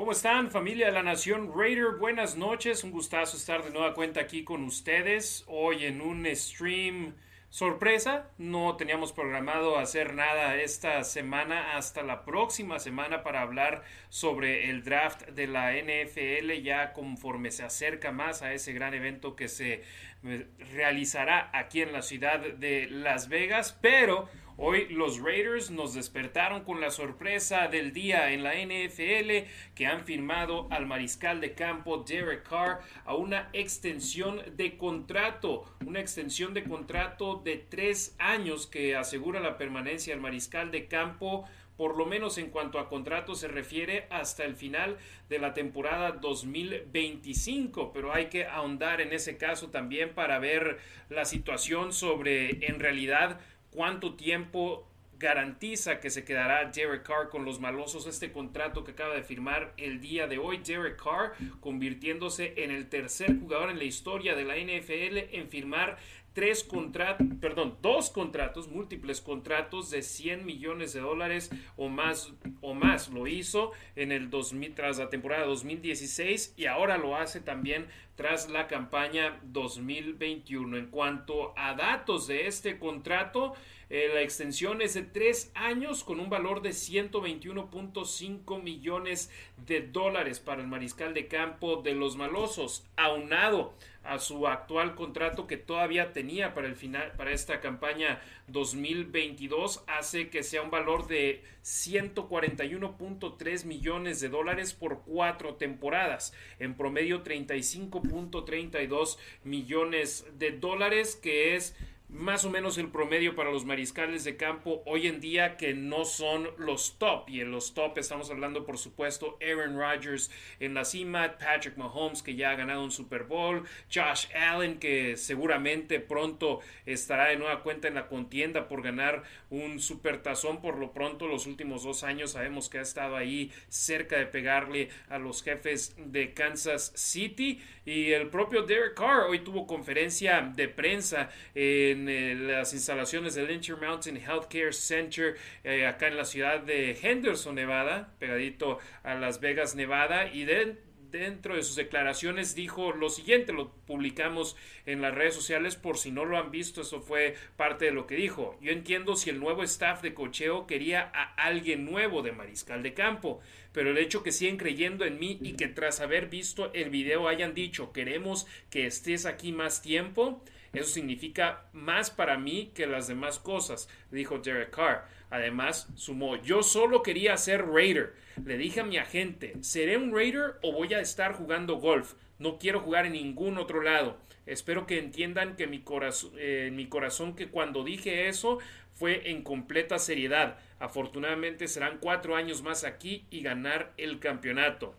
¿Cómo están, familia de la Nación Raider? Buenas noches, un gustazo estar de nueva cuenta aquí con ustedes. Hoy en un stream sorpresa, no teníamos programado hacer nada esta semana hasta la próxima semana para hablar sobre el draft de la NFL ya conforme se acerca más a ese gran evento que se eh, realizará aquí en la ciudad de Las Vegas, pero Hoy los Raiders nos despertaron con la sorpresa del día en la NFL que han firmado al mariscal de campo Derek Carr a una extensión de contrato, una extensión de contrato de tres años que asegura la permanencia del mariscal de campo por lo menos en cuanto a contrato se refiere hasta el final de la temporada 2025, pero hay que ahondar en ese caso también para ver la situación sobre en realidad cuánto tiempo garantiza que se quedará Derek Carr con los malosos este contrato que acaba de firmar el día de hoy. Derek Carr convirtiéndose en el tercer jugador en la historia de la NFL en firmar tres contratos, perdón, dos contratos, múltiples contratos de 100 millones de dólares o más, o más. Lo hizo en el 2000, tras la temporada 2016 y ahora lo hace también tras la campaña 2021. En cuanto a datos de este contrato, eh, la extensión es de tres años con un valor de 121.5 millones de dólares para el mariscal de campo de los malosos, aunado a su actual contrato que todavía tenía para el final para esta campaña 2022 hace que sea un valor de 141.3 millones de dólares por cuatro temporadas en promedio 35.32 millones de dólares que es más o menos el promedio para los mariscales de campo hoy en día que no son los top. Y en los top estamos hablando, por supuesto, Aaron Rodgers en la cima, Patrick Mahomes que ya ha ganado un Super Bowl, Josh Allen que seguramente pronto estará de nueva cuenta en la contienda por ganar un super tazón. Por lo pronto, los últimos dos años sabemos que ha estado ahí cerca de pegarle a los jefes de Kansas City. Y el propio Derek Carr hoy tuvo conferencia de prensa en en eh, las instalaciones del Intermountain Healthcare Center eh, acá en la ciudad de Henderson, Nevada, pegadito a Las Vegas, Nevada, y dentro de sus declaraciones dijo lo siguiente, lo publicamos en las redes sociales por si no lo han visto, eso fue parte de lo que dijo. Yo entiendo si el nuevo staff de cocheo quería a alguien nuevo de mariscal de campo, pero el hecho que siguen creyendo en mí y que tras haber visto el video hayan dicho queremos que estés aquí más tiempo, eso significa más para mí que las demás cosas, dijo Derek Carr. Además, sumó, yo solo quería ser Raider. Le dije a mi agente, ¿seré un Raider o voy a estar jugando golf? No quiero jugar en ningún otro lado. Espero que entiendan que mi corazón, eh, mi corazón que cuando dije eso fue en completa seriedad. Afortunadamente serán cuatro años más aquí y ganar el campeonato.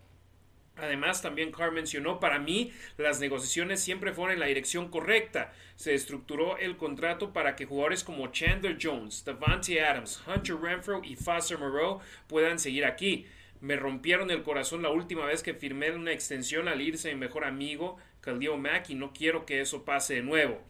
Además, también Carr mencionó, para mí las negociaciones siempre fueron en la dirección correcta. Se estructuró el contrato para que jugadores como Chandler Jones, Devante Adams, Hunter Renfro y Foster Moreau puedan seguir aquí. Me rompieron el corazón la última vez que firmé una extensión al irse mi mejor amigo, Khalil Mack, y no quiero que eso pase de nuevo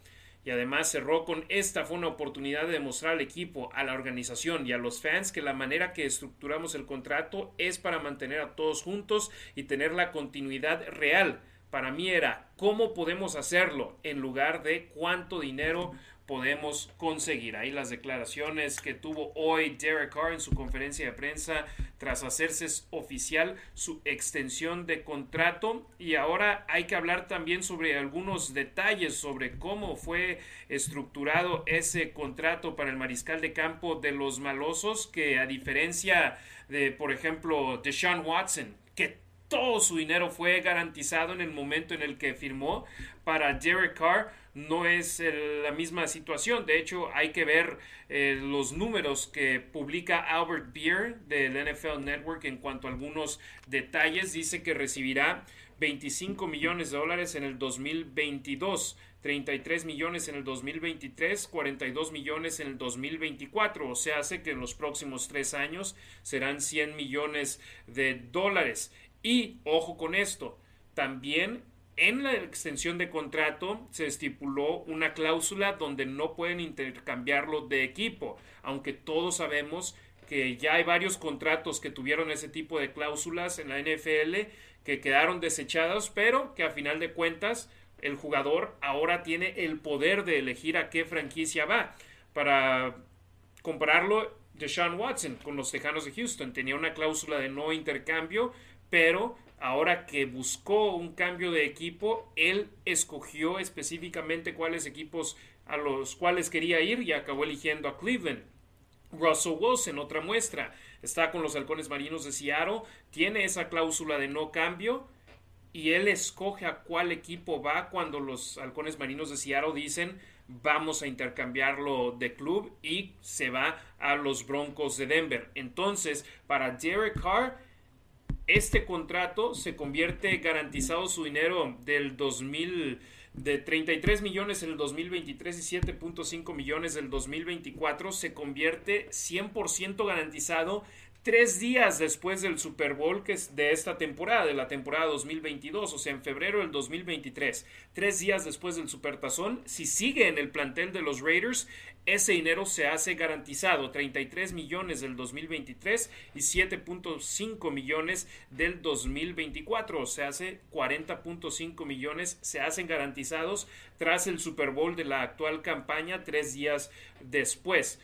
y además cerró con esta fue una oportunidad de demostrar al equipo, a la organización y a los fans que la manera que estructuramos el contrato es para mantener a todos juntos y tener la continuidad real. Para mí era cómo podemos hacerlo en lugar de cuánto dinero podemos conseguir. Ahí las declaraciones que tuvo hoy Derek Carr en su conferencia de prensa tras hacerse oficial su extensión de contrato. Y ahora hay que hablar también sobre algunos detalles sobre cómo fue estructurado ese contrato para el mariscal de campo de los malosos, que a diferencia de, por ejemplo, de Sean Watson, que todo su dinero fue garantizado en el momento en el que firmó para Derek Carr no es la misma situación. De hecho, hay que ver eh, los números que publica Albert Beer del NFL Network en cuanto a algunos detalles. Dice que recibirá 25 millones de dólares en el 2022. 33 millones en el 2023, 42 millones en el 2024, o sea, hace que en los próximos tres años serán 100 millones de dólares. Y ojo con esto, también en la extensión de contrato se estipuló una cláusula donde no pueden intercambiarlo de equipo, aunque todos sabemos que ya hay varios contratos que tuvieron ese tipo de cláusulas en la NFL que quedaron desechados, pero que a final de cuentas el jugador ahora tiene el poder de elegir a qué franquicia va. Para compararlo, de Sean Watson con los Tejanos de Houston tenía una cláusula de no intercambio, pero ahora que buscó un cambio de equipo, él escogió específicamente cuáles equipos a los cuales quería ir y acabó eligiendo a Cleveland. Russell Wilson, otra muestra, está con los halcones marinos de Seattle, tiene esa cláusula de no cambio y él escoge a cuál equipo va cuando los halcones marinos de Seattle dicen vamos a intercambiarlo de club y se va a los Broncos de Denver. Entonces, para Derek Carr, este contrato se convierte garantizado su dinero del 2000 de 33 millones en el 2023 y 7.5 millones del 2024 se convierte 100% garantizado tres días después del Super Bowl que es de esta temporada, de la temporada 2022, o sea, en febrero del 2023, tres días después del Supertazón, si sigue en el plantel de los Raiders, ese dinero se hace garantizado, 33 millones del 2023 y 7.5 millones del 2024, o sea, hace 40.5 millones se hacen garantizados tras el Super Bowl de la actual campaña tres días después.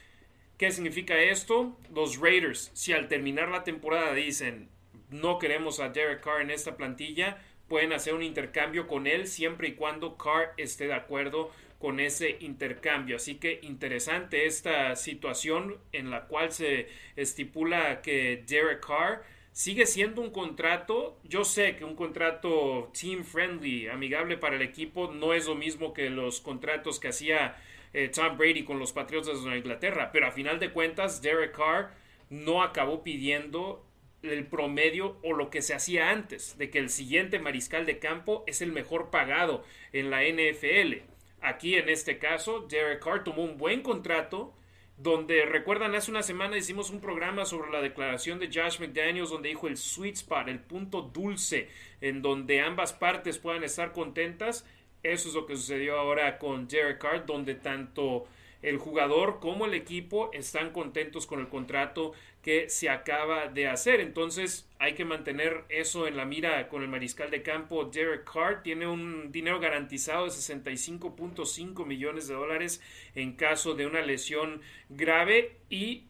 ¿Qué significa esto? Los Raiders, si al terminar la temporada dicen no queremos a Derek Carr en esta plantilla, pueden hacer un intercambio con él siempre y cuando Carr esté de acuerdo con ese intercambio. Así que interesante esta situación en la cual se estipula que Derek Carr sigue siendo un contrato. Yo sé que un contrato team friendly, amigable para el equipo, no es lo mismo que los contratos que hacía eh, Tom Brady con los Patriotas de Inglaterra, pero a final de cuentas Derek Carr no acabó pidiendo el promedio o lo que se hacía antes, de que el siguiente mariscal de campo es el mejor pagado en la NFL. Aquí en este caso, Derek Carr tomó un buen contrato, donde recuerdan hace una semana hicimos un programa sobre la declaración de Josh McDaniels donde dijo el sweet spot, el punto dulce en donde ambas partes puedan estar contentas eso es lo que sucedió ahora con Derek Carr, donde tanto el jugador como el equipo están contentos con el contrato que se acaba de hacer. Entonces hay que mantener eso en la mira con el mariscal de campo. Derek Carr tiene un dinero garantizado de 65.5 millones de dólares en caso de una lesión grave y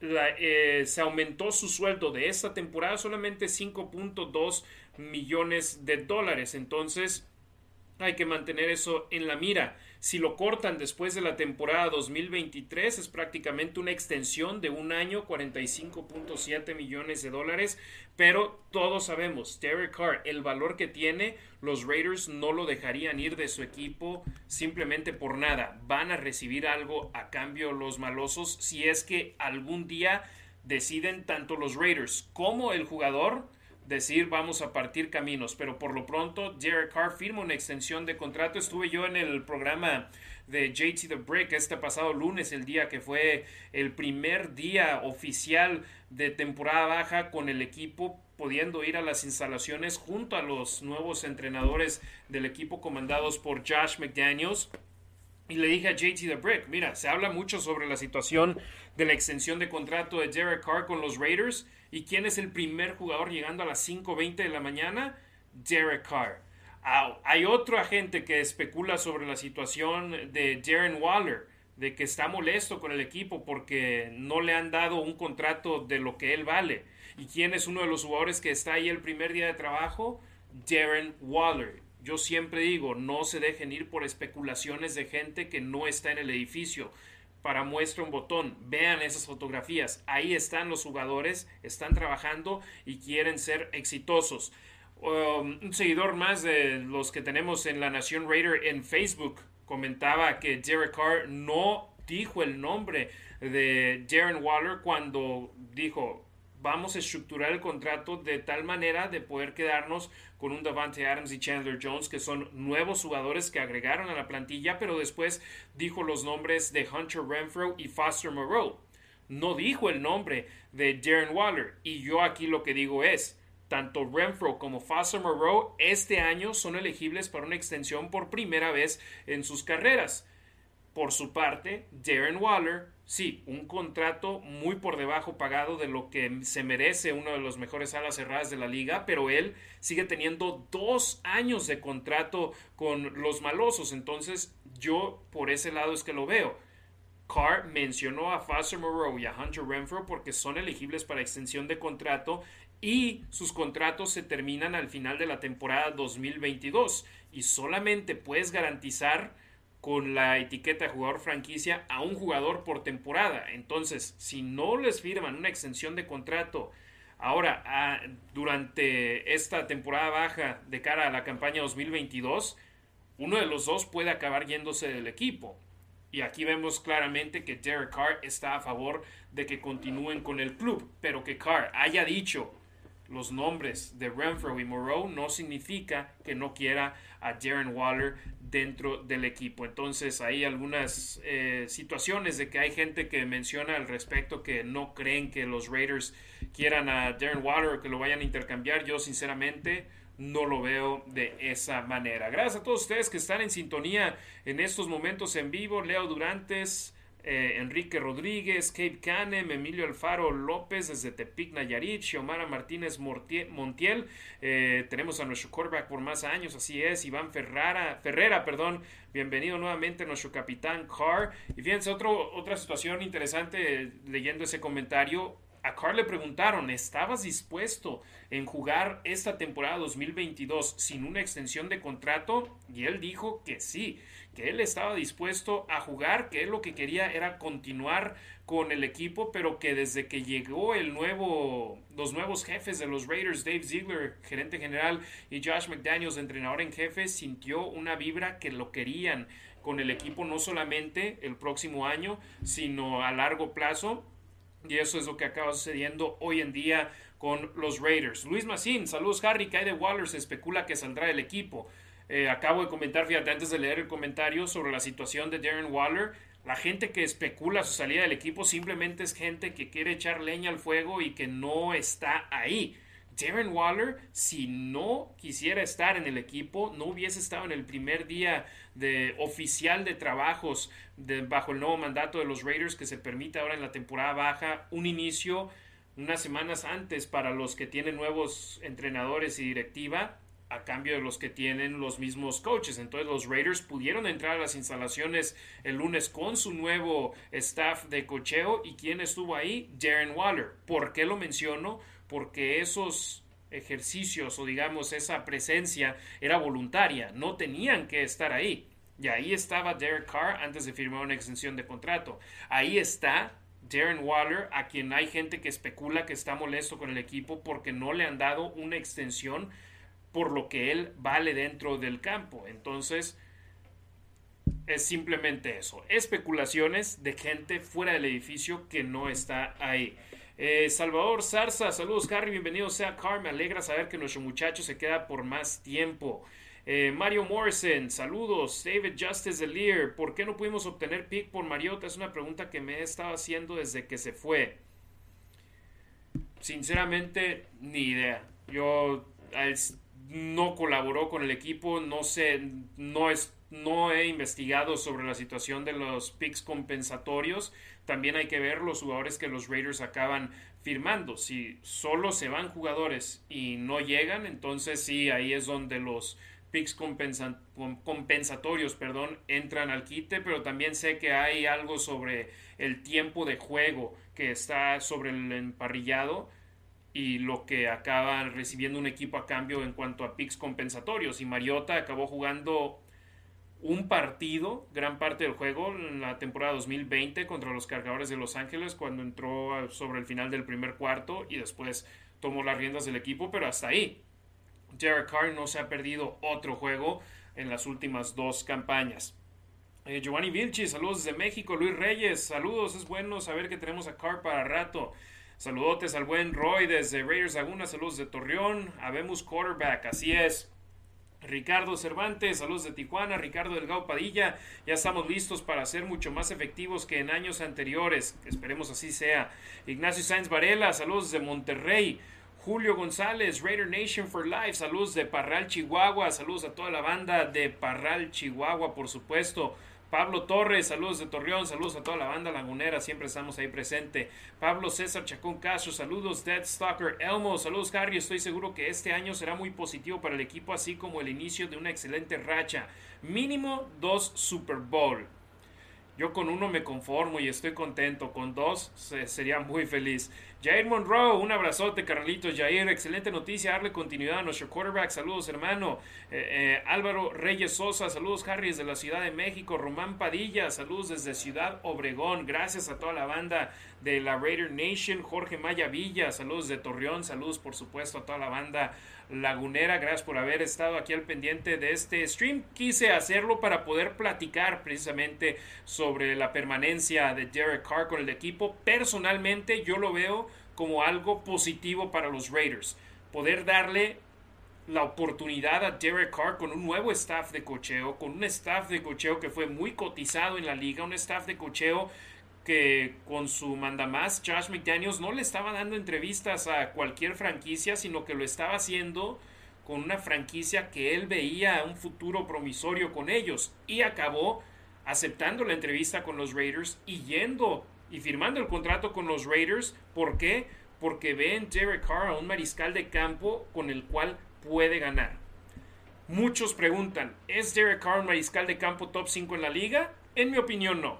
eh, se aumentó su sueldo de esta temporada solamente 5.2 millones de dólares. Entonces hay que mantener eso en la mira. Si lo cortan después de la temporada 2023 es prácticamente una extensión de un año, 45.7 millones de dólares, pero todos sabemos, Derek Carr, el valor que tiene, los Raiders no lo dejarían ir de su equipo simplemente por nada. Van a recibir algo a cambio los malosos si es que algún día deciden tanto los Raiders como el jugador decir vamos a partir caminos, pero por lo pronto Derek Carr firma una extensión de contrato. Estuve yo en el programa de JT The Brick este pasado lunes, el día que fue el primer día oficial de temporada baja con el equipo pudiendo ir a las instalaciones junto a los nuevos entrenadores del equipo comandados por Josh McDaniels. Y le dije a JT The Brick, mira, se habla mucho sobre la situación de la extensión de contrato de Derek Carr con los Raiders ¿Y quién es el primer jugador llegando a las 5.20 de la mañana? Derek Carr. hay otro agente que especula sobre la situación de Darren Waller, de que está molesto con el equipo porque no le han dado un contrato de lo que él vale. ¿Y quién es uno de los jugadores que está ahí el primer día de trabajo? Darren Waller. Yo siempre digo, no se dejen ir por especulaciones de gente que no está en el edificio para muestra un botón. Vean esas fotografías. Ahí están los jugadores, están trabajando y quieren ser exitosos. Um, un seguidor más de los que tenemos en la Nación Raider en Facebook comentaba que Derek Carr no dijo el nombre de Darren Waller cuando dijo vamos a estructurar el contrato de tal manera de poder quedarnos con un Davante Adams y Chandler Jones, que son nuevos jugadores que agregaron a la plantilla, pero después dijo los nombres de Hunter Renfro y Foster Moreau. No dijo el nombre de Darren Waller. Y yo aquí lo que digo es, tanto Renfro como Foster Moreau este año son elegibles para una extensión por primera vez en sus carreras. Por su parte, Darren Waller sí, un contrato muy por debajo pagado de lo que se merece uno de los mejores alas cerradas de la liga, pero él sigue teniendo dos años de contrato con los malosos, entonces yo por ese lado es que lo veo. Carr mencionó a Foster Moreau y a Hunter Renfro porque son elegibles para extensión de contrato y sus contratos se terminan al final de la temporada 2022 y solamente puedes garantizar con la etiqueta jugador franquicia a un jugador por temporada. Entonces, si no les firman una extensión de contrato ahora durante esta temporada baja de cara a la campaña 2022, uno de los dos puede acabar yéndose del equipo. Y aquí vemos claramente que Derek Carr está a favor de que continúen con el club, pero que Carr haya dicho los nombres de Renfro y Moreau no significa que no quiera a Darren Waller dentro del equipo. Entonces hay algunas eh, situaciones de que hay gente que menciona al respecto que no creen que los Raiders quieran a Darren Waller o que lo vayan a intercambiar. Yo sinceramente no lo veo de esa manera. Gracias a todos ustedes que están en sintonía en estos momentos en vivo. Leo Durantes. Eh, Enrique Rodríguez, Kate Canem, Emilio Alfaro López desde Tepic, Nayarit, Xiomara Martínez Montiel, eh, tenemos a nuestro quarterback por más años, así es, Iván Ferrara, Ferrera, perdón, bienvenido nuevamente a nuestro capitán Carr. Y fíjense, otro, otra situación interesante leyendo ese comentario, a Carr le preguntaron, ¿estabas dispuesto en jugar esta temporada 2022 sin una extensión de contrato? Y él dijo que sí que él estaba dispuesto a jugar, que él lo que quería era continuar con el equipo, pero que desde que llegó el nuevo, los nuevos jefes de los Raiders, Dave Ziegler, gerente general, y Josh McDaniels, entrenador en jefe, sintió una vibra que lo querían con el equipo no solamente el próximo año, sino a largo plazo. Y eso es lo que acaba sucediendo hoy en día con los Raiders. Luis Massín, saludos Harry, cae de Waller, se especula que saldrá del equipo. Eh, acabo de comentar, fíjate, antes de leer el comentario sobre la situación de Darren Waller. La gente que especula su salida del equipo simplemente es gente que quiere echar leña al fuego y que no está ahí. Darren Waller, si no quisiera estar en el equipo, no hubiese estado en el primer día de oficial de trabajos bajo el nuevo mandato de los Raiders que se permite ahora en la temporada baja un inicio unas semanas antes para los que tienen nuevos entrenadores y directiva a cambio de los que tienen los mismos coaches. Entonces los Raiders pudieron entrar a las instalaciones el lunes con su nuevo staff de cocheo y quién estuvo ahí, Darren Waller. ¿Por qué lo menciono? Porque esos ejercicios o digamos esa presencia era voluntaria, no tenían que estar ahí. Y ahí estaba Derek Carr antes de firmar una extensión de contrato. Ahí está Darren Waller, a quien hay gente que especula que está molesto con el equipo porque no le han dado una extensión por lo que él vale dentro del campo. Entonces, es simplemente eso. Especulaciones de gente fuera del edificio que no está ahí. Eh, Salvador Zarza, saludos Harry, bienvenido sea Car, me alegra saber que nuestro muchacho se queda por más tiempo. Eh, Mario Morrison, saludos. David Justice Lear, ¿por qué no pudimos obtener pick por Mariota? Es una pregunta que me he estado haciendo desde que se fue. Sinceramente, ni idea. Yo no colaboró con el equipo, no sé, no es no he investigado sobre la situación de los picks compensatorios. También hay que ver los jugadores que los Raiders acaban firmando. Si solo se van jugadores y no llegan, entonces sí, ahí es donde los picks compensatorios perdón, entran al quite, pero también sé que hay algo sobre el tiempo de juego que está sobre el emparrillado y lo que acaba recibiendo un equipo a cambio en cuanto a picks compensatorios. Y Mariota acabó jugando un partido, gran parte del juego, en la temporada 2020 contra los cargadores de Los Ángeles, cuando entró sobre el final del primer cuarto y después tomó las riendas del equipo, pero hasta ahí. Derek Carr no se ha perdido otro juego en las últimas dos campañas. Eh, Giovanni Vilchi, saludos desde México. Luis Reyes, saludos. Es bueno saber que tenemos a Carr para rato. Saludotes al buen Roy desde Raiders Laguna, saludos de Torreón, habemos quarterback, así es. Ricardo Cervantes, saludos de Tijuana, Ricardo Delgado Padilla, ya estamos listos para ser mucho más efectivos que en años anteriores, esperemos así sea. Ignacio Sáenz Varela, saludos de Monterrey. Julio González, Raider Nation for Life, saludos de Parral, Chihuahua, saludos a toda la banda de Parral, Chihuahua, por supuesto. Pablo Torres, saludos de Torreón, saludos a toda la banda lagunera, siempre estamos ahí presente. Pablo César Chacón Castro, saludos Dead Stalker Elmo, saludos Harry, estoy seguro que este año será muy positivo para el equipo, así como el inicio de una excelente racha. Mínimo dos Super Bowl. Yo con uno me conformo y estoy contento. Con dos sería muy feliz. Jair Monroe, un abrazote, Carlitos. Jair, excelente noticia. Darle continuidad a nuestro quarterback. Saludos, hermano. Eh, eh, Álvaro Reyes Sosa, saludos, Harry, desde la Ciudad de México. Román Padilla, saludos desde Ciudad Obregón. Gracias a toda la banda de la Raider Nation. Jorge Maya Villa, saludos de Torreón. Saludos, por supuesto, a toda la banda lagunera. Gracias por haber estado aquí al pendiente de este stream. Quise hacerlo para poder platicar precisamente sobre la permanencia de Derek Carr con el equipo. Personalmente, yo lo veo como algo positivo para los Raiders. Poder darle la oportunidad a Derek Carr con un nuevo staff de cocheo, con un staff de cocheo que fue muy cotizado en la liga, un staff de cocheo que con su mandamás Josh McDaniels no le estaba dando entrevistas a cualquier franquicia, sino que lo estaba haciendo con una franquicia que él veía un futuro promisorio con ellos y acabó aceptando la entrevista con los Raiders y yendo y firmando el contrato con los Raiders. ¿Por qué? Porque ve en Derek Carr a un mariscal de campo con el cual puede ganar. Muchos preguntan, ¿es Derek Carr un mariscal de campo top 5 en la liga? En mi opinión no.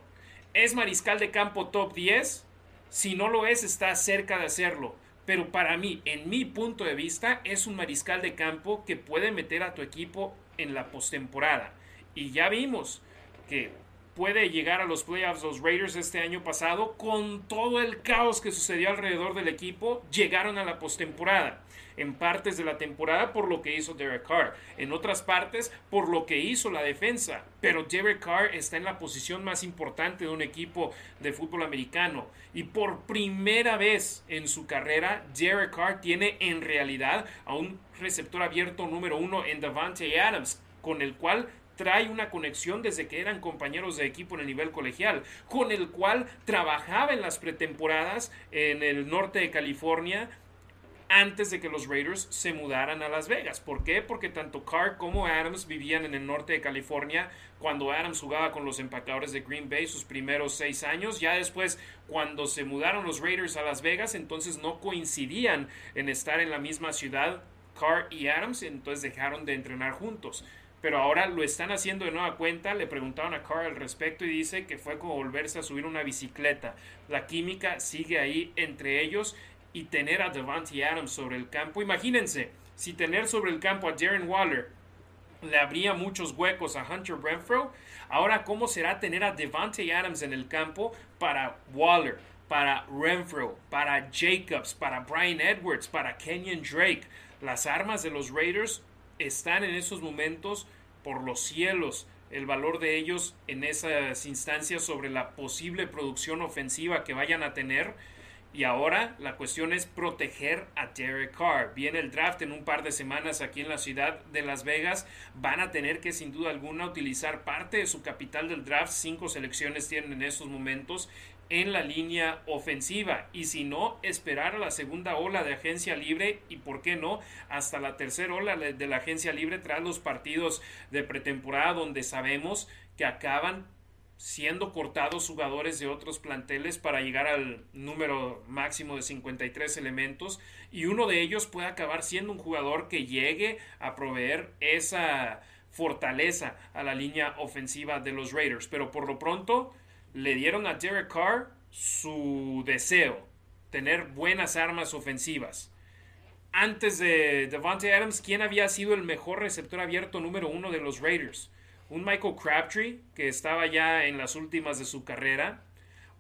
¿Es mariscal de campo top 10? Si no lo es, está cerca de hacerlo. Pero para mí, en mi punto de vista, es un mariscal de campo que puede meter a tu equipo en la postemporada. Y ya vimos que puede llegar a los playoffs los Raiders este año pasado con todo el caos que sucedió alrededor del equipo, llegaron a la postemporada. En partes de la temporada por lo que hizo Derek Carr, en otras partes por lo que hizo la defensa. Pero Derek Carr está en la posición más importante de un equipo de fútbol americano. Y por primera vez en su carrera, Derek Carr tiene en realidad a un receptor abierto número uno en Davante Adams, con el cual trae una conexión desde que eran compañeros de equipo en el nivel colegial, con el cual trabajaba en las pretemporadas en el norte de California antes de que los Raiders se mudaran a Las Vegas. ¿Por qué? Porque tanto Carr como Adams vivían en el norte de California cuando Adams jugaba con los empacadores de Green Bay sus primeros seis años. Ya después, cuando se mudaron los Raiders a Las Vegas, entonces no coincidían en estar en la misma ciudad Carr y Adams, entonces dejaron de entrenar juntos pero ahora lo están haciendo de nueva cuenta. Le preguntaron a Carr al respecto y dice que fue como volverse a subir una bicicleta. La química sigue ahí entre ellos y tener a Devante Adams sobre el campo. Imagínense, si tener sobre el campo a Darren Waller le abría muchos huecos a Hunter Renfro, ahora cómo será tener a Devante Adams en el campo para Waller, para Renfro, para Jacobs, para Brian Edwards, para Kenyon Drake. Las armas de los Raiders están en esos momentos por los cielos el valor de ellos en esas instancias sobre la posible producción ofensiva que vayan a tener. Y ahora la cuestión es proteger a Derek Carr. Viene el draft en un par de semanas aquí en la ciudad de Las Vegas. Van a tener que sin duda alguna utilizar parte de su capital del draft. Cinco selecciones tienen en esos momentos en la línea ofensiva. Y si no, esperar a la segunda ola de agencia libre y por qué no, hasta la tercera ola de la agencia libre tras los partidos de pretemporada donde sabemos que acaban siendo cortados jugadores de otros planteles para llegar al número máximo de 53 elementos. Y uno de ellos puede acabar siendo un jugador que llegue a proveer esa fortaleza a la línea ofensiva de los Raiders. Pero por lo pronto, le dieron a Derek Carr su deseo, tener buenas armas ofensivas. Antes de Devontae Adams, ¿quién había sido el mejor receptor abierto número uno de los Raiders? Un Michael Crabtree, que estaba ya en las últimas de su carrera.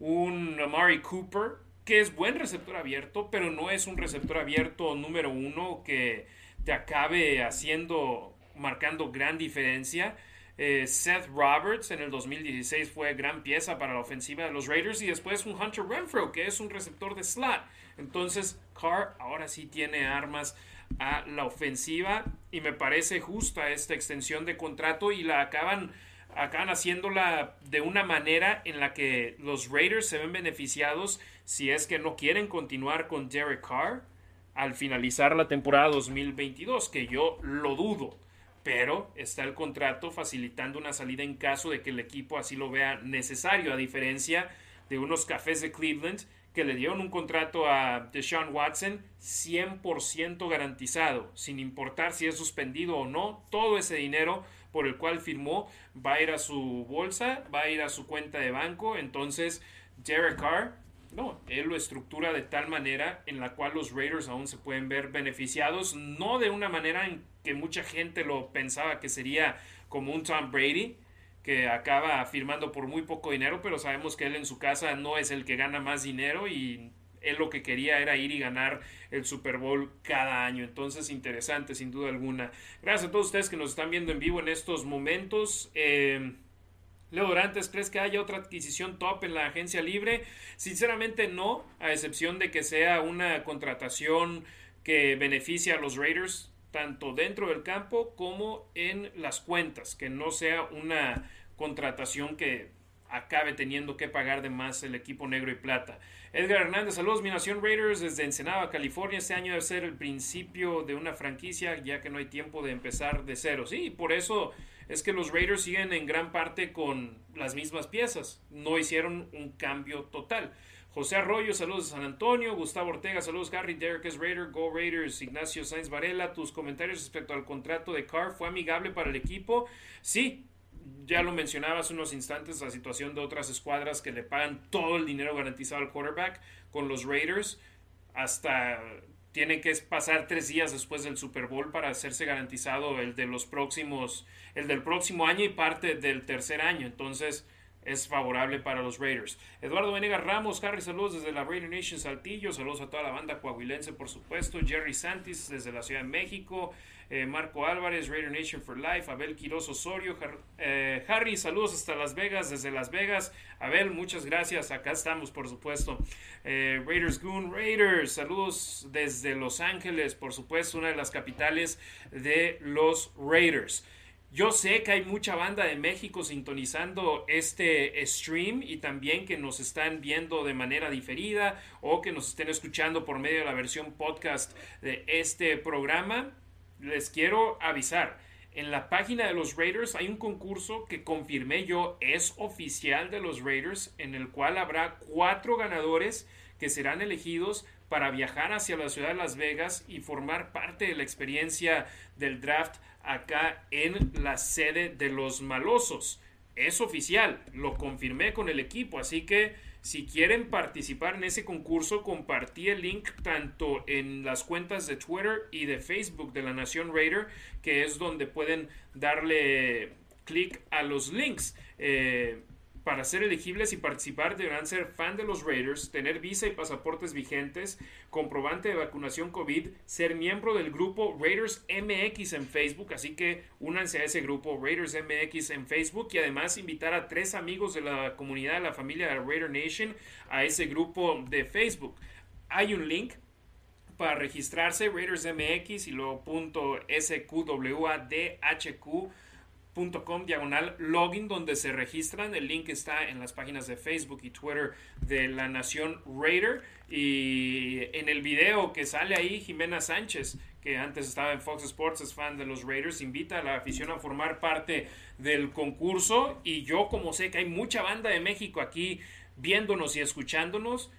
Un Amari Cooper, que es buen receptor abierto, pero no es un receptor abierto número uno que te acabe haciendo, marcando gran diferencia. Eh, Seth Roberts en el 2016 fue gran pieza para la ofensiva de los Raiders y después un Hunter Renfro que es un receptor de slot. Entonces Carr ahora sí tiene armas a la ofensiva y me parece justa esta extensión de contrato y la acaban acaban haciéndola de una manera en la que los Raiders se ven beneficiados si es que no quieren continuar con Derek Carr al finalizar la temporada 2022, que yo lo dudo pero está el contrato facilitando una salida en caso de que el equipo así lo vea necesario, a diferencia de unos cafés de Cleveland que le dieron un contrato a Deshaun Watson 100% garantizado, sin importar si es suspendido o no, todo ese dinero por el cual firmó va a ir a su bolsa, va a ir a su cuenta de banco, entonces Derek Carr, no, él lo estructura de tal manera en la cual los Raiders aún se pueden ver beneficiados, no de una manera en que mucha gente lo pensaba que sería como un Tom Brady, que acaba firmando por muy poco dinero, pero sabemos que él en su casa no es el que gana más dinero y él lo que quería era ir y ganar el Super Bowl cada año. Entonces, interesante, sin duda alguna. Gracias a todos ustedes que nos están viendo en vivo en estos momentos. Eh, Leo Dorantes, ¿crees que haya otra adquisición top en la agencia libre? Sinceramente no, a excepción de que sea una contratación que beneficie a los Raiders tanto dentro del campo como en las cuentas, que no sea una contratación que acabe teniendo que pagar de más el equipo negro y plata. Edgar Hernández, saludos, mi nación Raiders desde Ensenada, California. Este año debe ser el principio de una franquicia, ya que no hay tiempo de empezar de cero. Sí, por eso es que los Raiders siguen en gran parte con las mismas piezas. No hicieron un cambio total. José Arroyo, saludos de San Antonio. Gustavo Ortega, saludos Gary. Derek es Raider, Go Raiders. Ignacio Sainz Varela, tus comentarios respecto al contrato de Carr fue amigable para el equipo. Sí, ya lo mencionabas unos instantes, la situación de otras escuadras que le pagan todo el dinero garantizado al quarterback con los Raiders. Hasta tiene que pasar tres días después del Super Bowl para hacerse garantizado el de los próximos, el del próximo año y parte del tercer año. Entonces, es favorable para los Raiders. Eduardo Venegas Ramos, Harry, saludos desde la Raider Nation Saltillo, saludos a toda la banda coahuilense, por supuesto. Jerry Santis desde la Ciudad de México, eh, Marco Álvarez, Raider Nation for Life, Abel Quiroz Osorio, eh, Harry, saludos hasta Las Vegas, desde Las Vegas. Abel, muchas gracias, acá estamos, por supuesto. Eh, Raiders Goon Raiders, saludos desde Los Ángeles, por supuesto, una de las capitales de los Raiders. Yo sé que hay mucha banda de México sintonizando este stream y también que nos están viendo de manera diferida o que nos estén escuchando por medio de la versión podcast de este programa. Les quiero avisar. En la página de los Raiders hay un concurso que confirmé yo es oficial de los Raiders en el cual habrá cuatro ganadores que serán elegidos para viajar hacia la ciudad de Las Vegas y formar parte de la experiencia del draft acá en la sede de los malosos. Es oficial, lo confirmé con el equipo, así que si quieren participar en ese concurso, compartí el link tanto en las cuentas de Twitter y de Facebook de la Nación Raider, que es donde pueden darle clic a los links. Eh, para ser elegibles y participar deberán ser fan de los Raiders, tener visa y pasaportes vigentes, comprobante de vacunación COVID, ser miembro del grupo Raiders MX en Facebook, así que únanse a ese grupo Raiders MX en Facebook y además invitar a tres amigos de la comunidad de la familia de Raider Nation a ese grupo de Facebook. Hay un link para registrarse Raiders MX y luego punto SQWADHQ .com diagonal login donde se registran. El link está en las páginas de Facebook y Twitter de la Nación Raider. Y en el video que sale ahí, Jimena Sánchez, que antes estaba en Fox Sports, es fan de los Raiders, invita a la afición a formar parte del concurso. Y yo, como sé que hay mucha banda de México aquí viéndonos y escuchándonos,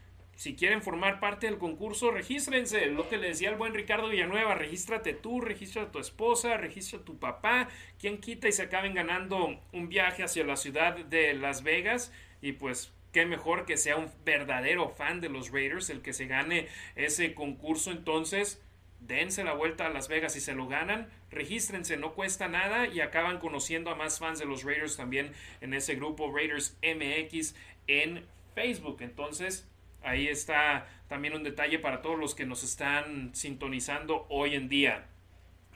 si quieren formar parte del concurso, regístrense. Lo que le decía el buen Ricardo Villanueva, regístrate tú, registra a tu esposa, registra a tu papá. Quien quita y se acaben ganando un viaje hacia la ciudad de Las Vegas. Y pues qué mejor que sea un verdadero fan de los Raiders el que se gane ese concurso. Entonces, dense la vuelta a Las Vegas y se lo ganan. Regístrense, no cuesta nada y acaban conociendo a más fans de los Raiders también en ese grupo Raiders MX en Facebook. Entonces, Ahí está también un detalle para todos los que nos están sintonizando hoy en día.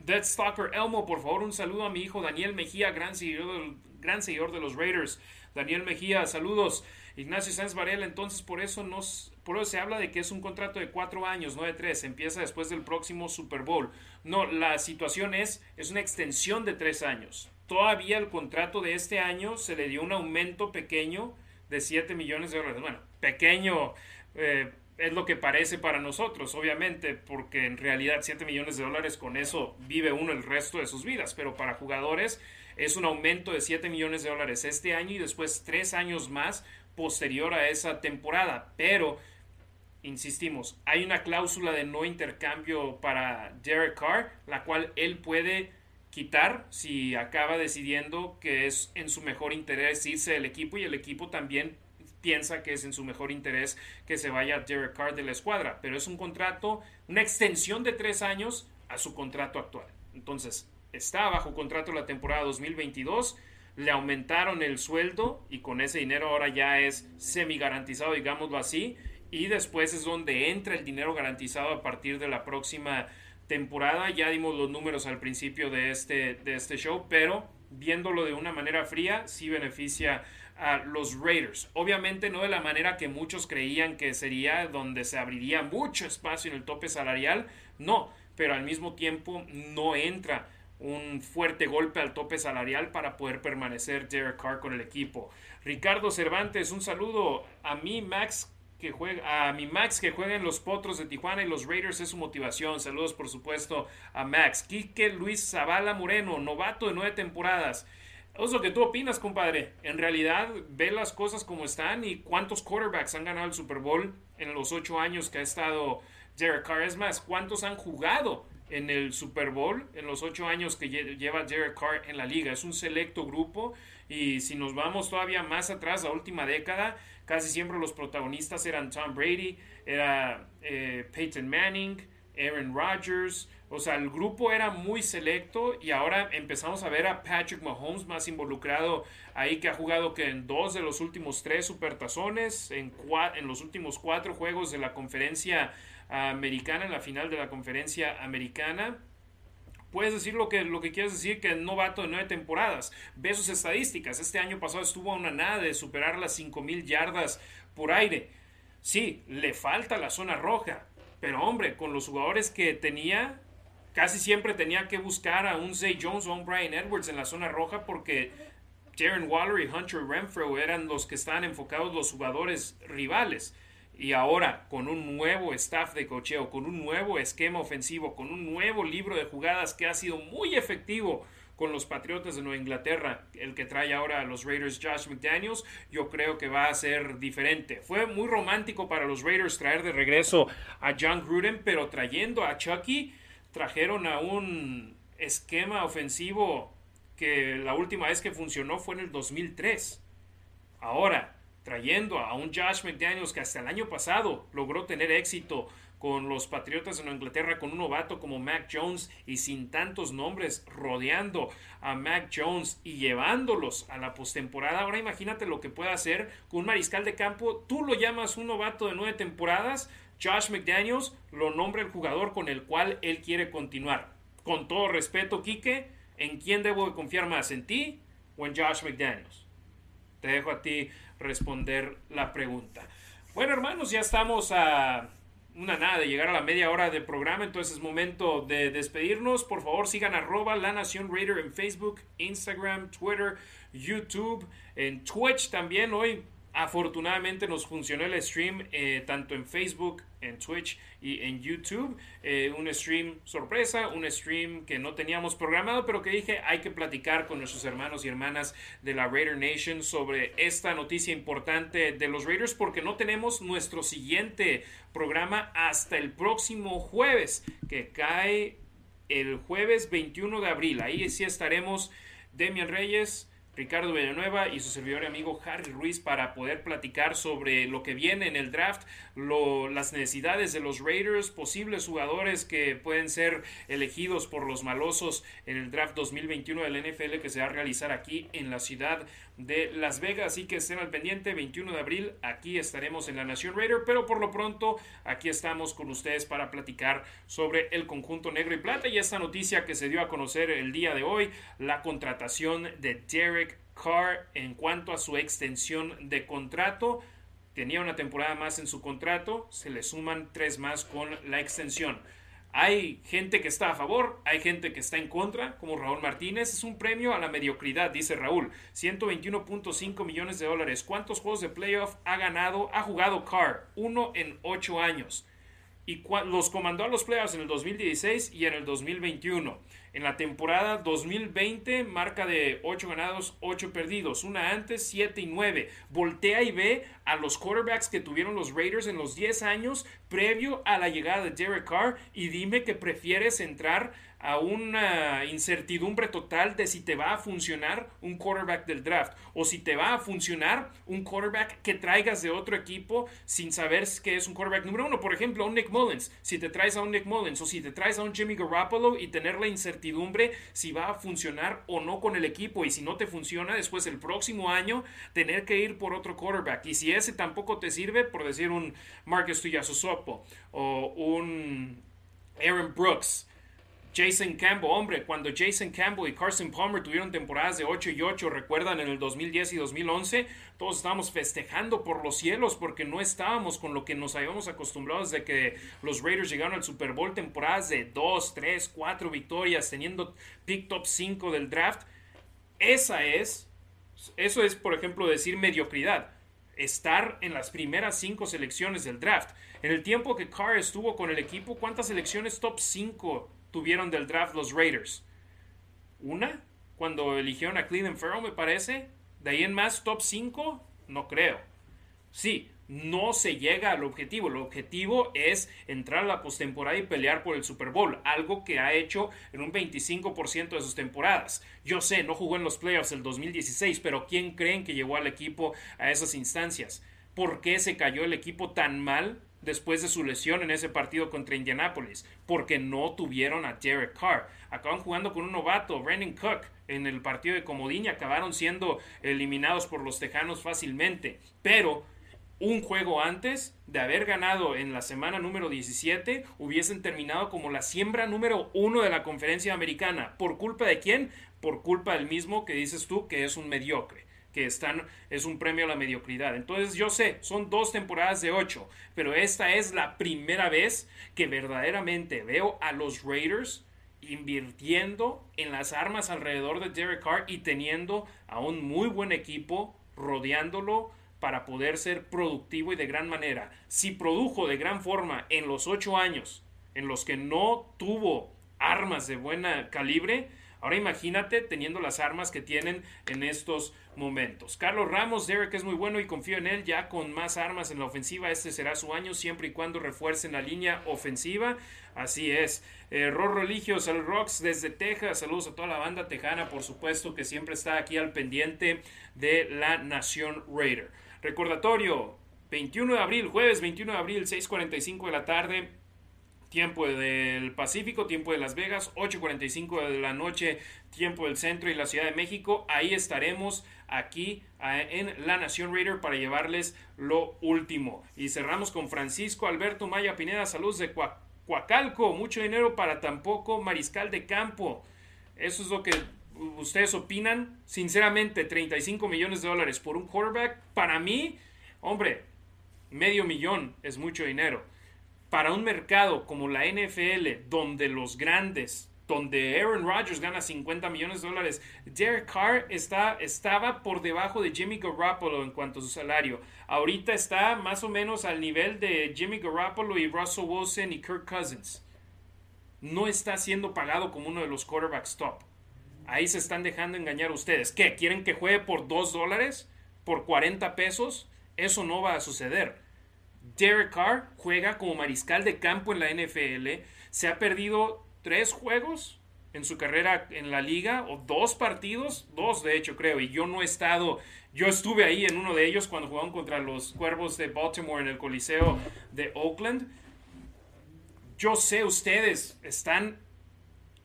Dead Stalker Elmo, por favor, un saludo a mi hijo Daniel Mejía, gran seguidor, gran seguidor de los Raiders. Daniel Mejía, saludos. Ignacio Sáenz Varela, entonces por eso, nos, por eso se habla de que es un contrato de cuatro años, no de tres. Empieza después del próximo Super Bowl. No, la situación es, es una extensión de tres años. Todavía el contrato de este año se le dio un aumento pequeño de 7 millones de dólares. Bueno, pequeño eh, es lo que parece para nosotros, obviamente, porque en realidad 7 millones de dólares con eso vive uno el resto de sus vidas, pero para jugadores es un aumento de 7 millones de dólares este año y después 3 años más posterior a esa temporada. Pero, insistimos, hay una cláusula de no intercambio para Derek Carr, la cual él puede quitar si acaba decidiendo que es en su mejor interés irse del equipo y el equipo también piensa que es en su mejor interés que se vaya Derek Carr de la escuadra, pero es un contrato, una extensión de tres años a su contrato actual. Entonces, está bajo contrato la temporada 2022, le aumentaron el sueldo y con ese dinero ahora ya es semi garantizado, digámoslo así, y después es donde entra el dinero garantizado a partir de la próxima temporada. Ya dimos los números al principio de este, de este show, pero viéndolo de una manera fría, sí beneficia a los Raiders. Obviamente no de la manera que muchos creían que sería, donde se abriría mucho espacio en el tope salarial, no, pero al mismo tiempo no entra un fuerte golpe al tope salarial para poder permanecer Derek Carr con el equipo. Ricardo Cervantes, un saludo a mí, Max, que juega, a mi Max que juega en los Potros de Tijuana y los Raiders es su motivación. Saludos, por supuesto, a Max. Quique Luis Zavala Moreno, novato de nueve temporadas. Es lo que tú opinas, compadre. En realidad, ve las cosas como están y cuántos quarterbacks han ganado el Super Bowl en los ocho años que ha estado Derek Carr. Es más, cuántos han jugado en el Super Bowl en los ocho años que lleva Derek Carr en la liga. Es un selecto grupo y si nos vamos todavía más atrás, la última década, casi siempre los protagonistas eran Tom Brady, era eh, Peyton Manning, Aaron Rodgers, o sea, el grupo era muy selecto y ahora empezamos a ver a Patrick Mahomes más involucrado ahí que ha jugado que en dos de los últimos tres supertazones, en, en los últimos cuatro juegos de la conferencia americana, en la final de la conferencia americana. Puedes decir lo que, lo que quieres decir, que no novato de nueve temporadas. Ve sus estadísticas. Este año pasado estuvo a una nada de superar las mil yardas por aire. Sí, le falta la zona roja. Pero hombre, con los jugadores que tenía, casi siempre tenía que buscar a un Zay Jones o a un Brian Edwards en la zona roja porque Darren Waller y Hunter Renfro eran los que estaban enfocados los jugadores rivales. Y ahora, con un nuevo staff de cocheo, con un nuevo esquema ofensivo, con un nuevo libro de jugadas que ha sido muy efectivo con los Patriotas de Nueva Inglaterra, el que trae ahora a los Raiders Josh McDaniels, yo creo que va a ser diferente. Fue muy romántico para los Raiders traer de regreso a John Gruden, pero trayendo a Chucky, trajeron a un esquema ofensivo que la última vez que funcionó fue en el 2003. Ahora, trayendo a un Josh McDaniels que hasta el año pasado logró tener éxito con los Patriotas Nueva Inglaterra con un novato como Mac Jones y sin tantos nombres rodeando a Mac Jones y llevándolos a la postemporada. Ahora imagínate lo que puede hacer con un mariscal de campo. Tú lo llamas un novato de nueve temporadas. Josh McDaniels lo nombra el jugador con el cual él quiere continuar. Con todo respeto, Quique, ¿en quién debo de confiar más? ¿En ti o en Josh McDaniels? Te dejo a ti responder la pregunta. Bueno, hermanos, ya estamos a una nada de llegar a la media hora de programa, entonces es momento de despedirnos. Por favor, sigan arroba La Nación Raider en Facebook, Instagram, Twitter, YouTube, en Twitch también. Hoy afortunadamente nos funcionó el stream eh, tanto en Facebook en Twitch y en YouTube. Eh, un stream sorpresa, un stream que no teníamos programado, pero que dije hay que platicar con nuestros hermanos y hermanas de la Raider Nation sobre esta noticia importante de los Raiders porque no tenemos nuestro siguiente programa hasta el próximo jueves, que cae el jueves 21 de abril. Ahí sí estaremos Demian Reyes. Ricardo Villanueva y su servidor y amigo Harry Ruiz para poder platicar sobre lo que viene en el draft, las necesidades de los Raiders, posibles jugadores que pueden ser elegidos por los malosos en el draft 2021 del NFL que se va a realizar aquí en la ciudad de Las Vegas. Así que estén al pendiente, 21 de abril, aquí estaremos en la Nación Raider, pero por lo pronto aquí estamos con ustedes para platicar sobre el conjunto negro y plata y esta noticia que se dio a conocer el día de hoy, la contratación de Derek Carr en cuanto a su extensión de contrato. Tenía una temporada más en su contrato, se le suman tres más con la extensión. Hay gente que está a favor, hay gente que está en contra, como Raúl Martínez. Es un premio a la mediocridad, dice Raúl. 121.5 millones de dólares. ¿Cuántos juegos de playoff ha ganado, ha jugado Carr? Uno en ocho años. Y los comandó a los playoffs en el 2016 y en el 2021. En la temporada 2020, marca de 8 ganados, 8 perdidos. Una antes, 7 y 9. Voltea y ve a los quarterbacks que tuvieron los Raiders en los 10 años previo a la llegada de Derek Carr y dime que prefieres entrar a una incertidumbre total de si te va a funcionar un quarterback del draft o si te va a funcionar un quarterback que traigas de otro equipo sin saber que es un quarterback número uno. Por ejemplo, un Nick Mullins. Si te traes a un Nick Mullins o si te traes a un Jimmy Garoppolo y tener la incertidumbre si va a funcionar o no con el equipo y si no te funciona después el próximo año tener que ir por otro quarterback. Y si ese tampoco te sirve, por decir un Marcus Tuyasosopo o un Aaron Brooks. Jason Campbell, hombre, cuando Jason Campbell y Carson Palmer tuvieron temporadas de 8 y 8, recuerdan en el 2010 y 2011, todos estábamos festejando por los cielos porque no estábamos con lo que nos habíamos acostumbrado desde que los Raiders llegaron al Super Bowl, temporadas de 2, 3, 4 victorias, teniendo pick top 5 del draft. Esa es, eso es, por ejemplo, decir mediocridad estar en las primeras cinco selecciones del draft. En el tiempo que Carr estuvo con el equipo, ¿cuántas selecciones top 5 tuvieron del draft los Raiders? Una, cuando eligieron a Cleveland Farrell, me parece. De ahí en más, top 5, no creo. Sí, no se llega al objetivo. El objetivo es entrar a la postemporada y pelear por el Super Bowl, algo que ha hecho en un 25% de sus temporadas. Yo sé, no jugó en los playoffs el 2016, pero ¿quién creen que llevó al equipo a esas instancias? ¿Por qué se cayó el equipo tan mal después de su lesión en ese partido contra Indianapolis, porque no tuvieron a Derek Carr. Acaban jugando con un novato, Brandon Cook, en el partido de Comodín y acabaron siendo eliminados por los Tejanos fácilmente. Pero un juego antes de haber ganado en la semana número 17, hubiesen terminado como la siembra número uno de la conferencia americana. ¿Por culpa de quién? Por culpa del mismo que dices tú que es un mediocre que están, es un premio a la mediocridad. Entonces yo sé, son dos temporadas de ocho, pero esta es la primera vez que verdaderamente veo a los Raiders invirtiendo en las armas alrededor de Derek Carr y teniendo a un muy buen equipo rodeándolo para poder ser productivo y de gran manera. Si produjo de gran forma en los ocho años en los que no tuvo armas de buena calibre, Ahora imagínate teniendo las armas que tienen en estos momentos. Carlos Ramos, Derek es muy bueno y confío en él ya con más armas en la ofensiva. Este será su año siempre y cuando refuercen la línea ofensiva. Así es. Eh, Rorro Religios, el Rocks desde Texas. Saludos a toda la banda tejana, por supuesto, que siempre está aquí al pendiente de la Nación Raider. Recordatorio, 21 de abril, jueves 21 de abril, 6.45 de la tarde tiempo del Pacífico, tiempo de Las Vegas, 8.45 de la noche, tiempo del centro y la Ciudad de México. Ahí estaremos aquí en La Nación Raider para llevarles lo último. Y cerramos con Francisco Alberto Maya Pineda, saludos de Coacalco, mucho dinero para tampoco mariscal de campo. Eso es lo que ustedes opinan. Sinceramente, 35 millones de dólares por un quarterback, para mí, hombre, medio millón es mucho dinero para un mercado como la NFL, donde los grandes, donde Aaron Rodgers gana 50 millones de dólares, Derek Carr está, estaba por debajo de Jimmy Garoppolo en cuanto a su salario. Ahorita está más o menos al nivel de Jimmy Garoppolo y Russell Wilson y Kirk Cousins. No está siendo pagado como uno de los quarterbacks top. Ahí se están dejando engañar ustedes. ¿Qué? ¿Quieren que juegue por 2 dólares? ¿Por 40 pesos? Eso no va a suceder. Derek Carr juega como mariscal de campo en la NFL. Se ha perdido tres juegos en su carrera en la liga, o dos partidos, dos de hecho creo, y yo no he estado, yo estuve ahí en uno de ellos cuando jugaron contra los Cuervos de Baltimore en el Coliseo de Oakland. Yo sé, ustedes están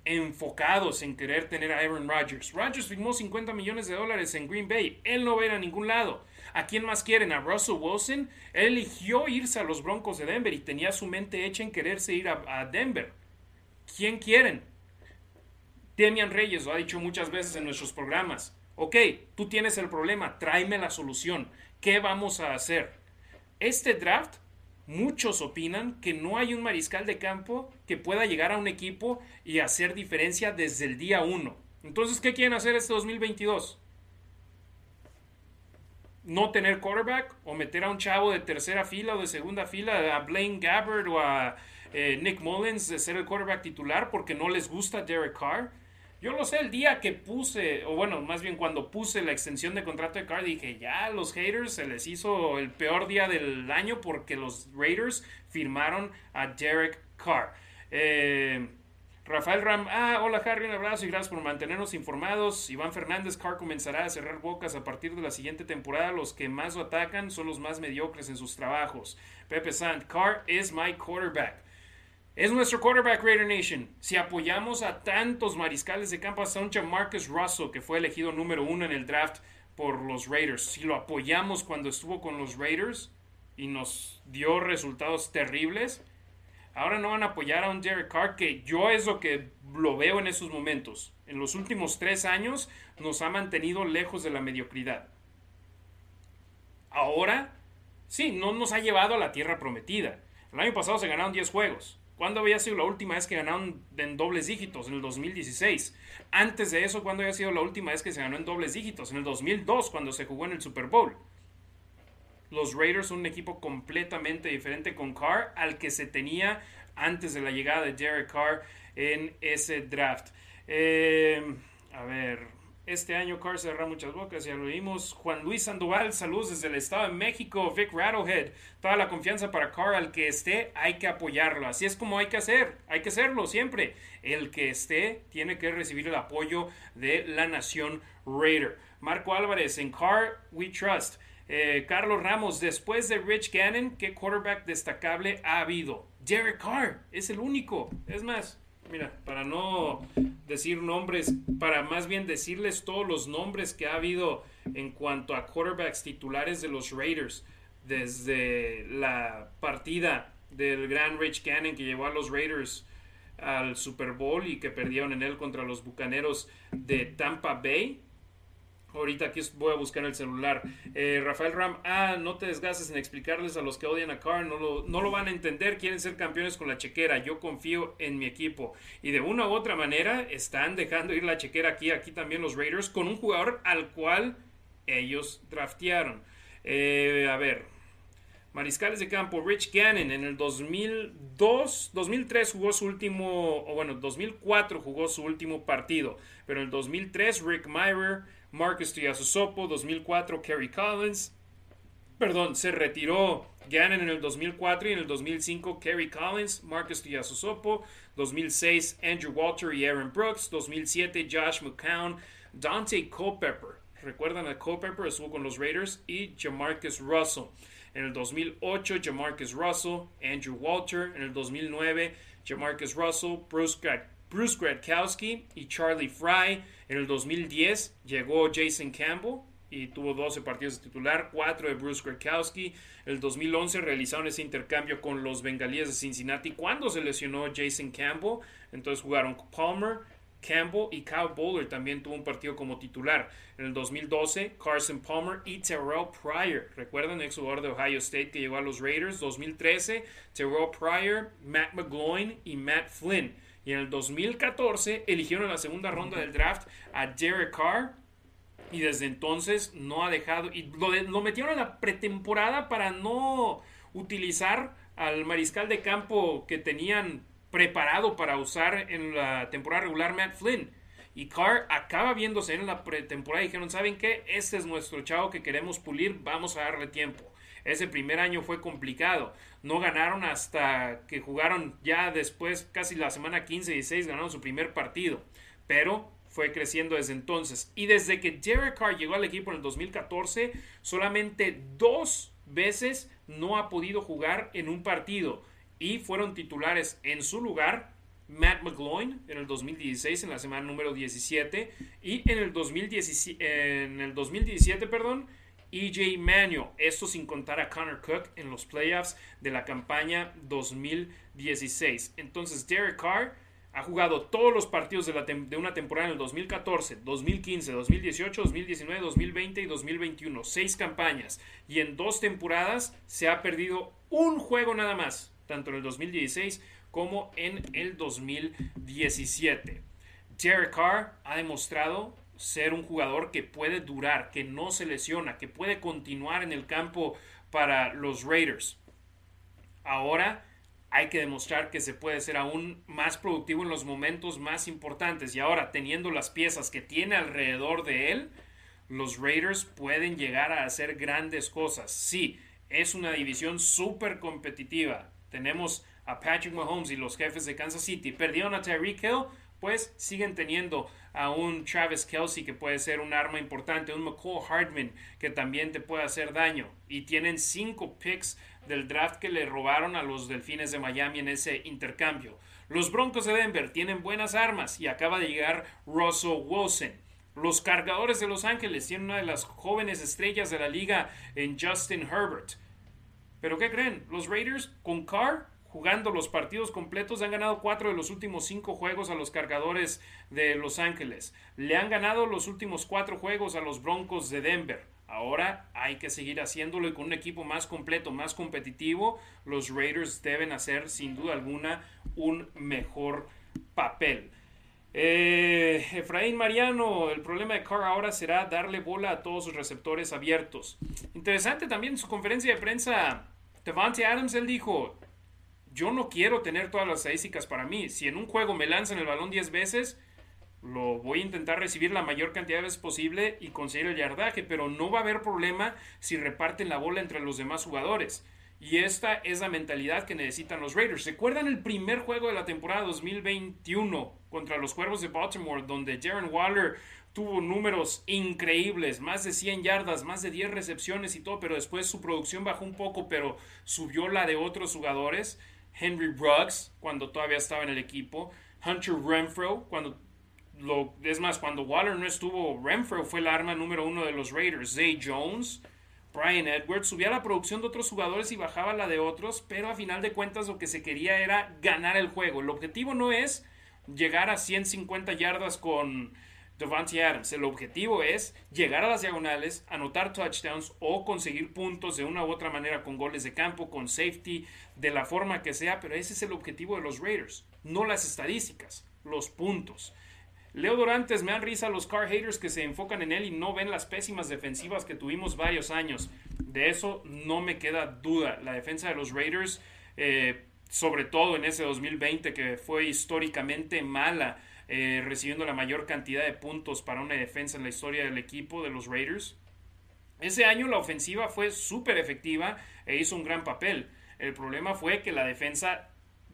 enfocados en querer tener a Aaron Rodgers. Rodgers firmó 50 millones de dólares en Green Bay. Él no va a ir a ningún lado. ¿A quién más quieren? ¿A Russell Wilson? Él eligió irse a los Broncos de Denver y tenía su mente hecha en quererse ir a, Denver. ¿Quién quieren? Demian Reyes lo ha dicho muchas veces en nuestros programas. Ok, tú tienes el problema, tráeme la solución. ¿Qué vamos a hacer? Este draft muchos opinan que no hay un mariscal de campo que pueda llegar a un equipo y hacer diferencia desde el día uno. Entonces, ¿qué quieren hacer este 2022? no tener quarterback o meter a un chavo de tercera fila o de segunda fila, a Blaine Gabbard o a eh, Nick Mullins de ser el quarterback titular porque no les gusta Derek Carr. Yo lo sé, el día que puse, o bueno, más bien cuando puse la extensión de contrato de Carr, dije, ya los haters se les hizo el peor día del año porque los Raiders firmaron a Derek Carr. Eh, Rafael Ram, ah, hola Harry, un abrazo y gracias por mantenernos informados. Iván Fernández, Carr comenzará a cerrar bocas a partir de la siguiente temporada. Los que más lo atacan son los más mediocres en sus trabajos. Pepe Sant, Carr is my quarterback. Es nuestro quarterback Raider Nation. Si apoyamos a tantos mariscales de campo, hasta un Marcus Russell, que fue elegido número uno en el draft por los Raiders, si lo apoyamos cuando estuvo con los Raiders y nos dio resultados terribles, Ahora no van a apoyar a un Derek Carr que yo es lo que lo veo en esos momentos. En los últimos tres años nos ha mantenido lejos de la mediocridad. Ahora, sí, no nos ha llevado a la tierra prometida. El año pasado se ganaron 10 juegos. ¿Cuándo había sido la última vez que ganaron en dobles dígitos? En el 2016. Antes de eso, ¿cuándo había sido la última vez que se ganó en dobles dígitos? En el 2002, cuando se jugó en el Super Bowl los Raiders son un equipo completamente diferente con Carr al que se tenía antes de la llegada de Derek Carr en ese draft. Eh, a ver, este año Carr cerrará muchas bocas, ya lo vimos. Juan Luis Sandoval, saludos desde el Estado de México. Vic Rattlehead, toda la confianza para Carr, al que esté hay que apoyarlo. Así es como hay que hacer, hay que hacerlo siempre. El que esté tiene que recibir el apoyo de la nación Raider. Marco Álvarez, en Carr we trust. Eh, Carlos Ramos, después de Rich Gannon, ¿qué quarterback destacable ha habido? Derek Carr, es el único. Es más, mira, para no decir nombres, para más bien decirles todos los nombres que ha habido en cuanto a quarterbacks titulares de los Raiders desde la partida del gran Rich Gannon que llevó a los Raiders al Super Bowl y que perdieron en él contra los Bucaneros de Tampa Bay. Ahorita aquí voy a buscar el celular. Eh, Rafael Ram, ah, no te desgastes en explicarles a los que odian a Carr, no lo, no lo van a entender, quieren ser campeones con la chequera, yo confío en mi equipo. Y de una u otra manera están dejando ir la chequera aquí, aquí también los Raiders, con un jugador al cual ellos draftearon. Eh, a ver, Mariscales de campo, Rich Gannon en el 2002, 2003 jugó su último, o bueno, 2004 jugó su último partido, pero en el 2003 Rick Meyer Marcus Tuiasosopo, 2004 Kerry Collins, perdón, se retiró Gannon en el 2004 y en el 2005 Kerry Collins, Marcus Tuiasosopo, 2006 Andrew Walter y Aaron Brooks, 2007 Josh McCown, Dante Culpepper, recuerdan a Culpepper, estuvo con los Raiders, y Jamarcus Russell. En el 2008, Jamarcus Russell, Andrew Walter. En el 2009, Jamarcus Russell, Bruce, Bruce Gradkowski y Charlie Fry. En el 2010 llegó Jason Campbell y tuvo 12 partidos de titular, 4 de Bruce Gradkowski. En el 2011 realizaron ese intercambio con los bengalíes de Cincinnati cuando se lesionó Jason Campbell. Entonces jugaron Palmer, Campbell y Kyle Bowler también tuvo un partido como titular. En el 2012, Carson Palmer y Terrell Pryor. ¿Recuerdan? Ex jugador de Ohio State que llegó a los Raiders. 2013, Terrell Pryor, Matt McGloin y Matt Flynn. Y en el 2014 eligieron en la segunda ronda del draft a Derek Carr. Y desde entonces no ha dejado. Y lo, lo metieron en la pretemporada para no utilizar al mariscal de campo que tenían preparado para usar en la temporada regular Matt Flynn. Y Carr acaba viéndose en la pretemporada y dijeron, ¿saben qué? Este es nuestro chavo que queremos pulir, vamos a darle tiempo. Ese primer año fue complicado. No ganaron hasta que jugaron ya después, casi la semana 15 y 16, ganaron su primer partido. Pero fue creciendo desde entonces. Y desde que Derek Carr llegó al equipo en el 2014, solamente dos veces no ha podido jugar en un partido. Y fueron titulares en su lugar Matt McGloin en el 2016, en la semana número 17. Y en el 2017, en el 2017 perdón, EJ Manuel, esto sin contar a Connor Cook en los playoffs de la campaña 2016. Entonces, Derek Carr ha jugado todos los partidos de, una temporada en el 2014, 2015, 2018, 2019, 2020 y 2021. Seis campañas. Y en dos temporadas se ha perdido un juego nada más, tanto en el 2016 como en el 2017. Derek Carr ha demostrado ser un jugador que puede durar, que no se lesiona, que puede continuar en el campo para los Raiders. Ahora hay que demostrar que se puede ser aún más productivo en los momentos más importantes. Y ahora, teniendo las piezas que tiene alrededor de él, los Raiders pueden llegar a hacer grandes cosas. Sí, es una división súper competitiva. Tenemos a Patrick Mahomes y los jefes de Kansas City. Perdieron a Tyreek Hill, pues siguen teniendo a un Travis Kelsey que puede ser un arma importante, un McCall Hardman que también te puede hacer daño. Y tienen cinco picks del draft que le robaron a los Delfines de Miami en ese intercambio. Los Broncos de Denver tienen buenas armas y acaba de llegar Russell Wilson. Los cargadores de Los Ángeles tienen una de las jóvenes estrellas de la liga en Justin Herbert. Pero ¿qué creen? Los Raiders con Carr jugando los partidos completos han ganado cuatro de los últimos cinco juegos a los cargadores de Los Ángeles. Le han ganado los últimos cuatro juegos a los Broncos de Denver. Ahora hay que seguir haciéndolo y con un equipo más completo, más competitivo, los Raiders deben hacer sin duda alguna un mejor papel. Eh, Efraín Mariano, el problema de Carr ahora será darle bola a todos sus receptores abiertos. Interesante también su conferencia de prensa, Devante Adams, él dijo, yo no quiero tener todas las estadísticas para mí. Si en un juego me lanzan el balón 10 veces, lo voy a intentar recibir la mayor cantidad de veces posible y conseguir el yardaje, pero no va a haber problema si reparten la bola entre los demás jugadores. Y esta es la mentalidad que necesitan los Raiders. ¿Recuerdan el primer juego de la temporada 2021 contra los Cuervos de Baltimore, donde Jaren Waller tuvo números increíbles, más de 100 yardas, más de 10 recepciones y todo, pero después su producción bajó un poco, pero subió la de otros jugadores? Henry Bruggs, cuando todavía estaba en el equipo, Hunter Renfro, cuando es más, cuando Waller no estuvo, Renfro fue el arma número uno de los Raiders. Zay Jones, Brian Edwards, subía la producción de otros jugadores y bajaba la de otros, pero a final de cuentas lo que se quería era ganar el juego. El objetivo no es llegar a 150 yardas con Devante Adams. El objetivo es llegar a las diagonales, anotar touchdowns o conseguir puntos de una u otra manera con goles de campo, con safety, de la forma que sea, pero ese es el objetivo de los Raiders, no las estadísticas, los puntos. Leo Dorantes, me dan risa los car haters que se enfocan en él y no ven las pésimas defensivas que tuvimos varios años. De eso no me queda duda. La defensa de los Raiders, eh, sobre todo en ese 2020 que fue históricamente mala, eh, recibiendo la mayor cantidad de puntos para una defensa en la historia del equipo de los Raiders. Ese año la ofensiva fue súper efectiva e hizo un gran papel. El problema fue que la defensa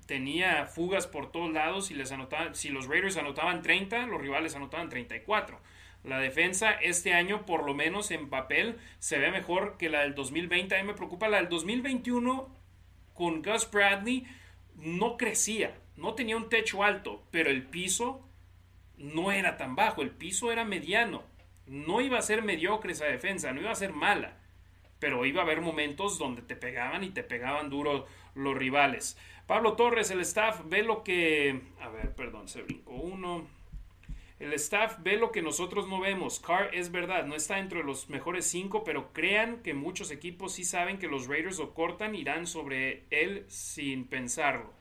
tenía fugas por todos lados y les anotaban, si los Raiders anotaban 30, los rivales anotaban 34. La defensa este año, por lo menos en papel, se ve mejor que la del 2020. A mí me preocupa la del 2021 con Gus Bradley. No crecía, no tenía un techo alto, pero el piso no era tan bajo, el piso era mediano. No iba a ser mediocre esa defensa, no iba a ser mala, pero iba a haber momentos donde te pegaban y te pegaban duro los rivales. Pablo Torres, el staff ve lo que... A ver, perdón, se brincó uno. El staff ve lo que nosotros no vemos. Carr es verdad, no está entre los mejores cinco, pero crean que muchos equipos sí saben que los Raiders lo cortan, irán sobre él sin pensarlo.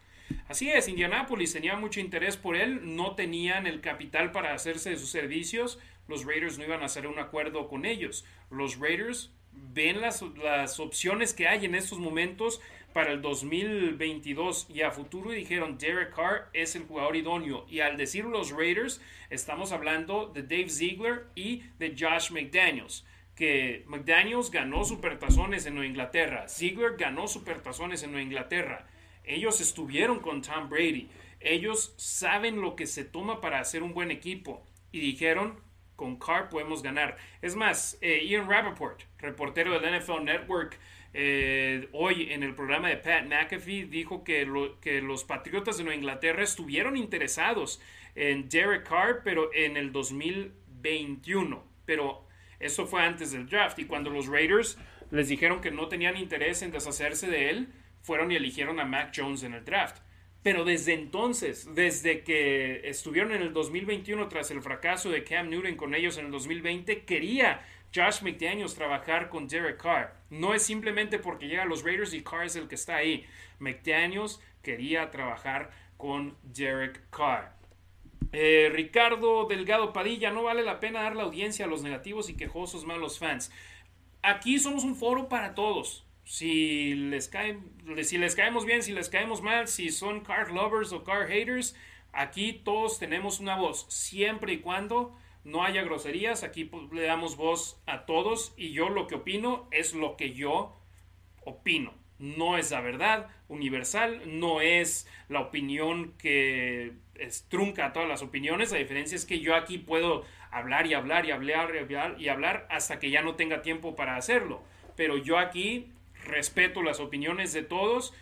Así es, Indianapolis tenía mucho interés por él, no tenían el capital para hacerse de sus servicios, los Raiders no iban a hacer un acuerdo con ellos. Los Raiders ven las, las opciones que hay en estos momentos para el 2022 y a futuro y dijeron Derek Carr es el jugador idóneo. Y al decir los Raiders, estamos hablando de Dave Ziegler y de Josh McDaniels. Que McDaniels ganó supertazones en Nueva Inglaterra. Ziegler ganó supertazones en Nueva Inglaterra. Ellos estuvieron con Tom Brady. Ellos saben lo que se toma para hacer un buen equipo. Y dijeron, con Carr podemos ganar. Es más, eh, Ian Rappaport, reportero del NFL Network, eh, hoy en el programa de Pat McAfee dijo que, que los Patriotas de Nueva Inglaterra estuvieron interesados en Derek Carr, pero en el 2021. Pero eso fue antes del draft. Y cuando los Raiders les dijeron que no tenían interés en deshacerse de él, fueron y eligieron a Mac Jones en el draft. Pero desde entonces, desde que estuvieron en el 2021 tras el fracaso de Cam Newton con ellos en el 2020, quería Josh McDaniels trabajar con Derek Carr. No es simplemente porque llega a los Raiders y Carr es el que está ahí. McDaniels quería trabajar con Derek Carr. Eh, Ricardo Delgado Padilla, no vale la pena dar la audiencia a los negativos y quejosos malos fans. Aquí somos un foro para todos. Si les, cae, si les caemos bien, si les caemos mal, si son car lovers o car haters, aquí todos tenemos una voz, siempre y cuando no haya groserías, aquí le damos voz a todos y yo lo que opino es lo que yo opino. No es la verdad universal, no es la opinión que trunca todas las opiniones. La diferencia es que yo aquí puedo hablar y hablar y hablar y hablar y hablar hasta que ya no tenga tiempo para hacerlo. Pero yo aquí respeto las opiniones de todos.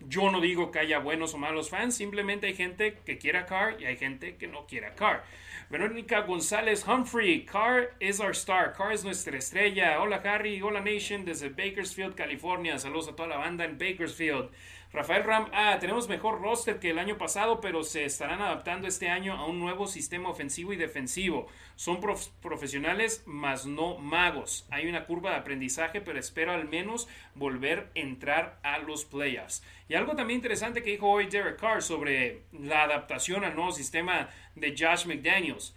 Yo no digo que haya buenos o malos fans, simplemente hay gente que quiera Carr y hay gente que no quiera Carr. Verónica González Humphrey, Carr is our star, Carr es nuestra estrella. Hola Harry, hola Nation desde Bakersfield, California. Saludos a toda la banda en Bakersfield. Rafael Ram, ah, tenemos mejor roster que el año pasado, pero se estarán adaptando este año a un nuevo sistema ofensivo y defensivo. Son profesionales, mas no magos. Hay una curva de aprendizaje, pero espero al menos volver a entrar a los playoffs. Y algo también interesante que dijo hoy Derek Carr sobre la adaptación al nuevo sistema de Josh McDaniels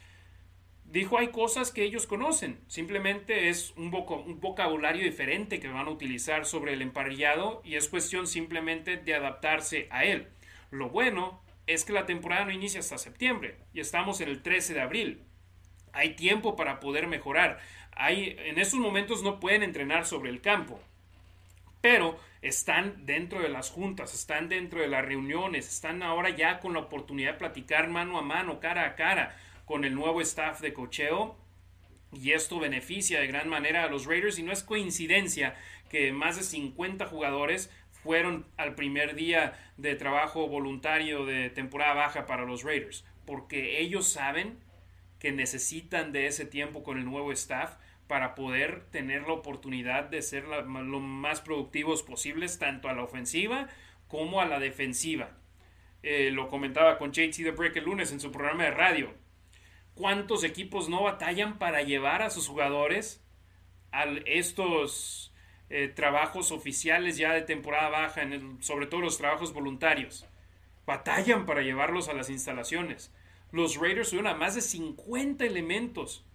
dijo hay cosas que ellos conocen, simplemente es un, vocabulario diferente que van a utilizar sobre el emparrillado y es cuestión simplemente de adaptarse a él. Lo bueno es que la temporada no inicia hasta septiembre y estamos en el 13 de abril. Hay tiempo para poder mejorar. Hay, en estos momentos no pueden entrenar sobre el campo, pero están dentro de las juntas, están dentro de las reuniones, están ahora ya con la oportunidad de platicar mano a mano, cara a cara con el nuevo staff de cocheo y esto beneficia de gran manera a los Raiders y no es coincidencia que más de 50 jugadores fueron al primer día de trabajo voluntario de temporada baja para los Raiders, porque ellos saben que necesitan de ese tiempo con el nuevo staff para poder tener la oportunidad de ser lo más productivos posibles tanto a la ofensiva como a la defensiva. Eh, lo comentaba con JT The Break el lunes en su programa de radio cuántos equipos no batallan para llevar a sus jugadores a estos eh, trabajos oficiales ya de temporada baja, sobre todo los trabajos voluntarios. Batallan para llevarlos a las instalaciones. Los Raiders tuvieron a más de 50 elementos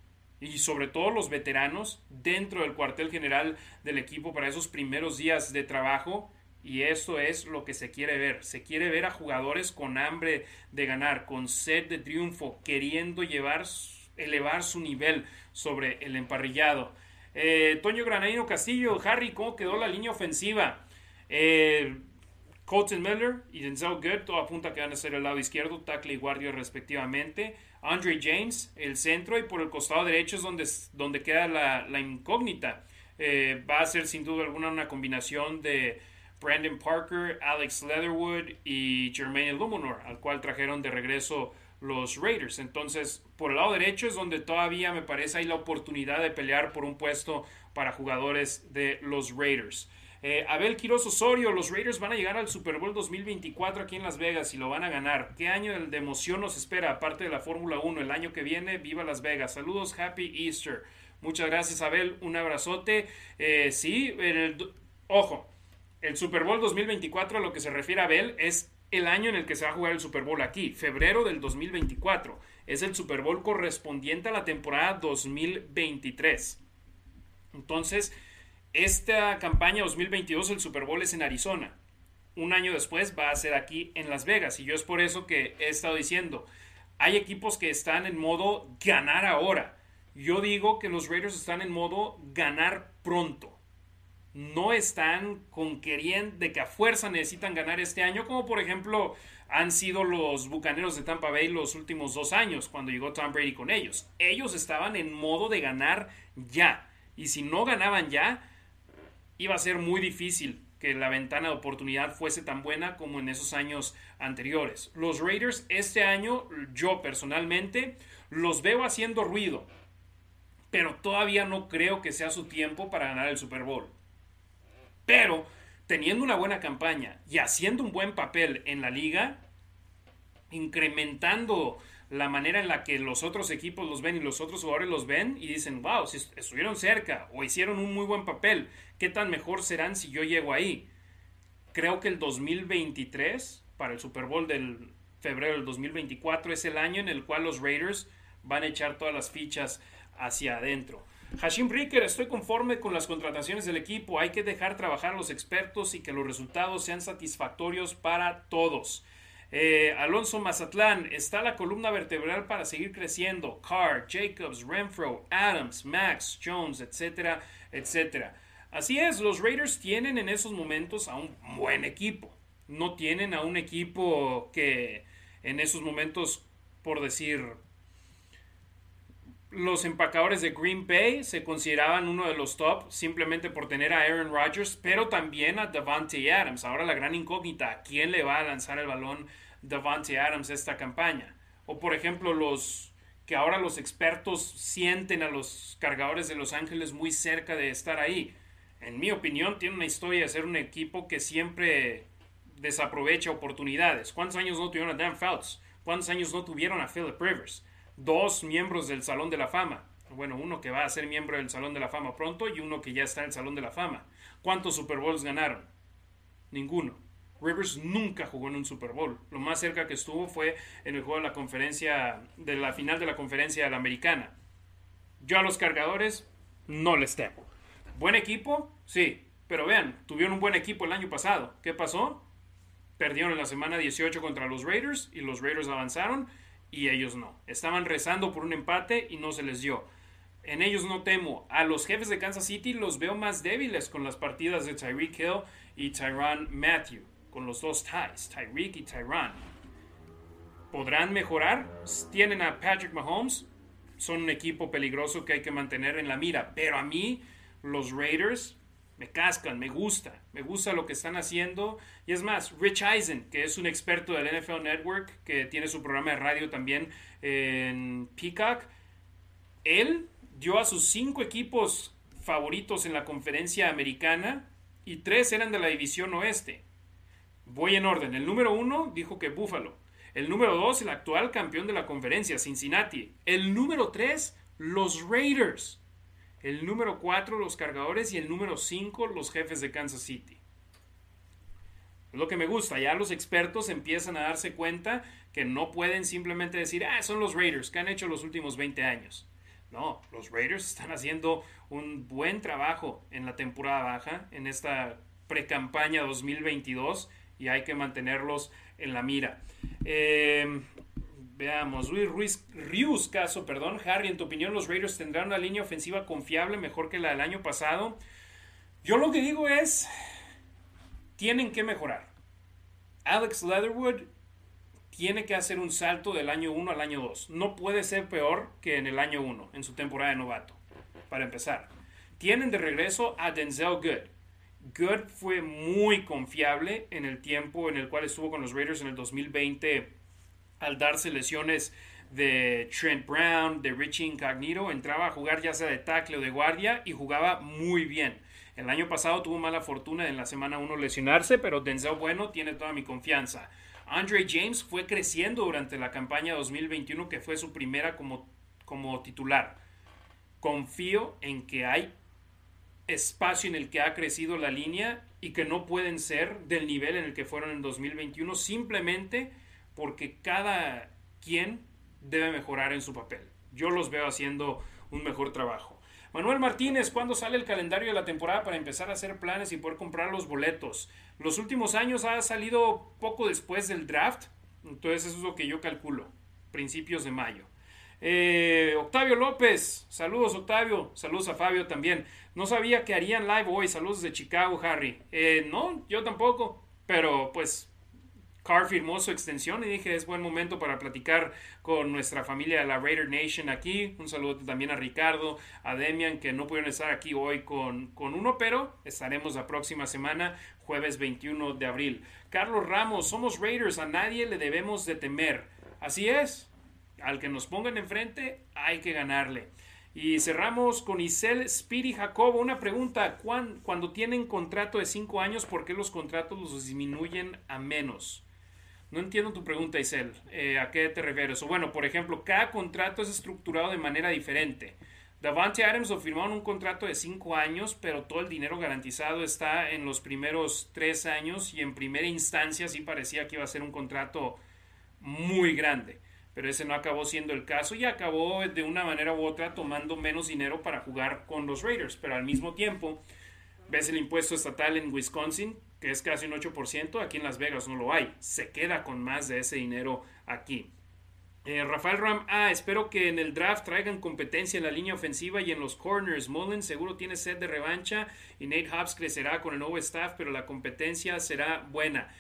y sobre todo los veteranos dentro del cuartel general del equipo para esos primeros días de trabajo y eso es lo que se quiere ver. Se quiere ver a jugadores con hambre de ganar, con sed de triunfo, queriendo llevar, elevar su nivel sobre el emparrillado. Eh, Toño Granadino Castillo, Harry, ¿cómo quedó la línea ofensiva? Eh, Colton Miller y Denzel Good, todo apunta que van a ser el lado izquierdo, tackle y guardia respectivamente. Andre James, el centro, y por el costado derecho es donde, donde queda la, incógnita. Eh, va a ser sin duda alguna una combinación de Brandon Parker, Alex Leatherwood y Jermaine Luminor, al cual trajeron de regreso los Raiders. Entonces, por el lado derecho es donde todavía me parece hay la oportunidad de pelear por un puesto para jugadores de los Raiders. Eh, Abel Quiroz Osorio, los Raiders van a llegar al Super Bowl 2024 aquí en Las Vegas y lo van a ganar. ¿Qué año de emoción nos espera aparte de la Fórmula 1 el año que viene? Viva Las Vegas. Saludos, Happy Easter. Muchas gracias, Abel. Un abrazote. Eh, sí, ojo, el Super Bowl 2024, a lo que se refiere a Bell, es el año en el que se va a jugar el Super Bowl aquí, febrero del 2024. Es el Super Bowl correspondiente a la temporada 2023. Entonces, esta campaña 2022, el Super Bowl es en Arizona. Un año después va a ser aquí en Las Vegas. Y yo es por eso que he estado diciendo, hay equipos que están en modo ganar ahora. Yo digo que los Raiders están en modo ganar pronto no están con queriendo de que a fuerza necesitan ganar este año, como por ejemplo han sido los Bucaneros de Tampa Bay los últimos dos años, cuando llegó Tom Brady con ellos. Ellos estaban en modo de ganar ya. Y si no ganaban ya, iba a ser muy difícil que la ventana de oportunidad fuese tan buena como en esos años anteriores. Los Raiders este año, yo personalmente, los veo haciendo ruido, pero todavía no creo que sea su tiempo para ganar el Super Bowl. Pero teniendo una buena campaña y haciendo un buen papel en la liga, incrementando la manera en la que los otros equipos los ven y los otros jugadores los ven y dicen, wow, si estuvieron cerca o hicieron un muy buen papel, ¿qué tan mejor serán si yo llego ahí? Creo que el 2023, para el Super Bowl del febrero del 2024, es el año en el cual los Raiders van a echar todas las fichas hacia adentro. Hashim Ricker, estoy conforme con las contrataciones del equipo. Hay que dejar trabajar a los expertos y que los resultados sean satisfactorios para todos. Eh, Alonso Mazatlán, está la columna vertebral para seguir creciendo. Carr, Jacobs, Renfro, Adams, Max, Jones, etcétera, etcétera. Así es, los Raiders tienen en esos momentos a un buen equipo. No tienen a un equipo que en esos momentos, por decir, los empacadores de Green Bay se consideraban uno de los top simplemente por tener a Aaron Rodgers, pero también a Davante Adams. Ahora la gran incógnita, ¿a quién le va a lanzar el balón Davante Adams esta campaña? O por ejemplo, los que ahora los expertos sienten a los cargadores de Los Ángeles muy cerca de estar ahí. En mi opinión, tiene una historia de ser un equipo que siempre desaprovecha oportunidades. ¿Cuántos años no tuvieron a Dan Fouts? ¿Cuántos años no tuvieron a Philip Rivers? Dos miembros del Salón de la Fama. Bueno, uno que va a ser miembro del Salón de la Fama pronto y uno que ya está en el Salón de la Fama. ¿Cuántos Super Bowls ganaron? Ninguno. Rivers nunca jugó en un Super Bowl. Lo más cerca que estuvo fue en el juego de la conferencia, de la final de la conferencia de la americana. Yo a los cargadores no les temo. ¿Buen equipo? Sí. Pero vean, tuvieron un buen equipo el año pasado. ¿Qué pasó? Perdieron en la semana 18 contra los Raiders y los Raiders avanzaron y ellos no. Estaban rezando por un empate y no se les dio. En ellos no temo. A los jefes de Kansas City los veo más débiles con las partidas de Tyreek Hill y Tyron Matthew, con los dos ties, Tyreek y Tyron. ¿Podrán mejorar? Tienen a Patrick Mahomes, son un equipo peligroso que hay que mantener en la mira, pero a mí los Raiders me cascan, me gusta, me gusta lo que están haciendo. Y es más, Rich Eisen, que es un experto del NFL Network, que tiene su programa de radio también en Peacock, él dio a sus cinco equipos favoritos en la conferencia americana y tres eran de la división oeste. Voy en orden. El número uno dijo que Buffalo. El número dos, el actual campeón de la conferencia, Cincinnati. El número tres, los Raiders. El número 4, los cargadores. Y el número 5, los jefes de Kansas City. lo que me gusta. Ya los expertos empiezan a darse cuenta que no pueden simplemente decir, ah, son los Raiders que han hecho los últimos 20 años. No, los Raiders están haciendo un buen trabajo en la temporada baja, en esta pre-campaña 2022, y hay que mantenerlos en la mira. Eh, Veamos, Luis Ruiz, Rius caso, perdón. Harry, en tu opinión, los Raiders tendrán una línea ofensiva confiable, mejor que la del año pasado. Yo lo que digo es, tienen que mejorar. Alex Leatherwood tiene que hacer un salto del año 1 al año 2. No puede ser peor que en el año 1, en su temporada de novato, para empezar. Tienen de regreso a Denzel Good. Good fue muy confiable en el tiempo en el cual estuvo con los Raiders en el 2020 al darse lesiones de Trent Brown, de Richie Incognito, entraba a jugar ya sea de tackle o de guardia y jugaba muy bien. El año pasado tuvo mala fortuna en la semana 1 lesionarse, pero Denzel Bueno tiene toda mi confianza. Andre James fue creciendo durante la campaña 2021, que fue su primera como, como titular. Confío en que hay espacio en el que ha crecido la línea y que no pueden ser del nivel en el que fueron en 2021 simplemente porque cada quien debe mejorar en su papel. Yo los veo haciendo un mejor trabajo. Manuel Martínez, ¿cuándo sale el calendario de la temporada para empezar a hacer planes y poder comprar los boletos? Los últimos años ha salido poco después del draft, entonces eso es lo que yo calculo, principios de mayo. Eh, Octavio López, saludos Octavio, saludos a Fabio también. No sabía que harían live hoy, saludos de Chicago, Harry. Eh, no, yo tampoco, pero pues Carr firmó su extensión y dije es buen momento para platicar con nuestra familia de la Raider Nation aquí. Un saludo también a Ricardo, a Demian, que no pudieron estar aquí hoy con, con uno, pero estaremos la próxima semana, jueves 21 de abril. Carlos Ramos, somos Raiders, a nadie le debemos de temer. Así es, al que nos pongan enfrente hay que ganarle. Y cerramos con Isel Spiri Jacobo. Una pregunta, cuando tienen contrato de cinco años, ¿por qué los contratos los disminuyen a menos? No entiendo tu pregunta, Isel. Eh, ¿A qué te refieres? O bueno, por ejemplo, cada contrato es estructurado de manera diferente. Davante Adams lo firmaron un contrato de cinco años, pero todo el dinero garantizado está en los primeros tres años y en primera instancia sí parecía que iba a ser un contrato muy grande pero ese no acabó siendo el caso y acabó de una manera u otra tomando menos dinero para jugar con los Raiders, pero al mismo tiempo ves el impuesto estatal en Wisconsin, que es casi un 8%, aquí en Las Vegas no lo hay, se queda con más de ese dinero aquí. Eh, Rafael Ram, ah, espero que en el draft traigan competencia en la línea ofensiva y en los corners. Mullen seguro tiene sed de revancha y Nate Hobbs crecerá con el nuevo staff, pero la competencia será buena.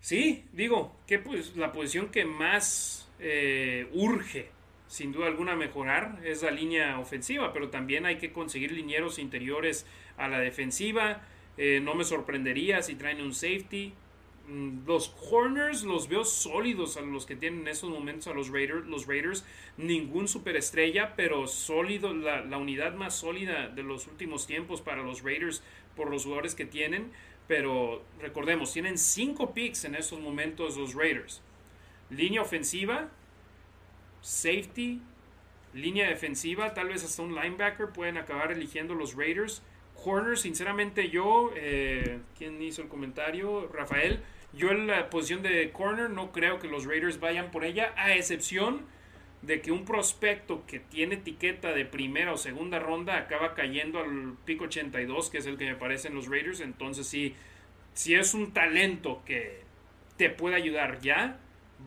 Sí, digo, que pues la posición que más eh, urge sin duda alguna mejorar es la línea ofensiva, pero también hay que conseguir linieros interiores a la defensiva. Eh, no me sorprendería si traen un safety. Mm, los corners los veo sólidos a los que tienen en estos momentos a los Raiders. Los Raiders, ningún superestrella, pero sólido, la, la unidad más sólida de los últimos tiempos para los Raiders por los jugadores que tienen. Pero recordemos, tienen cinco picks en estos momentos los Raiders. Línea ofensiva, safety, línea defensiva, tal vez hasta un linebacker pueden acabar eligiendo los Raiders. Corner, sinceramente yo, eh, ¿quién hizo el comentario? Rafael. Yo en la posición de corner no creo que los Raiders vayan por ella, a excepción de que un prospecto que tiene etiqueta de primera o segunda ronda acaba cayendo al pico 82, que es el que me parece en los Raiders. Entonces, sí, si es un talento que te puede ayudar ya,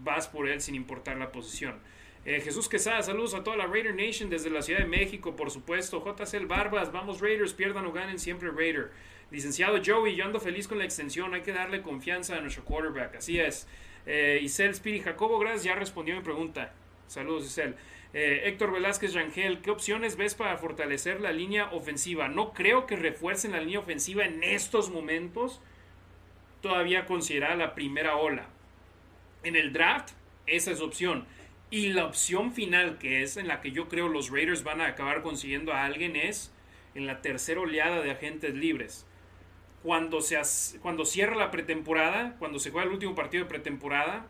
vas por él sin importar la posición. Eh, Jesús Quesada, saludos a toda la Raider Nation desde la Ciudad de México, por supuesto. JCL Barbas, vamos Raiders, pierdan o ganen, siempre Raider. Licenciado Joey, yo ando feliz con la extensión, hay que darle confianza a nuestro quarterback, así es. Eh, Isel Spiri Jacobo, gracias, ya respondió mi pregunta. Saludos, Isel. Eh, Héctor Velázquez Rangel, ¿qué opciones ves para fortalecer la línea ofensiva? No creo que refuercen la línea ofensiva en estos momentos. Todavía considera la primera ola en el draft, esa es opción. Y la opción final, que es en la que yo creo los Raiders van a acabar consiguiendo a alguien, es en la tercera oleada de agentes libres. Cuando, se cuando cierra la pretemporada, cuando se juega el último partido de pretemporada,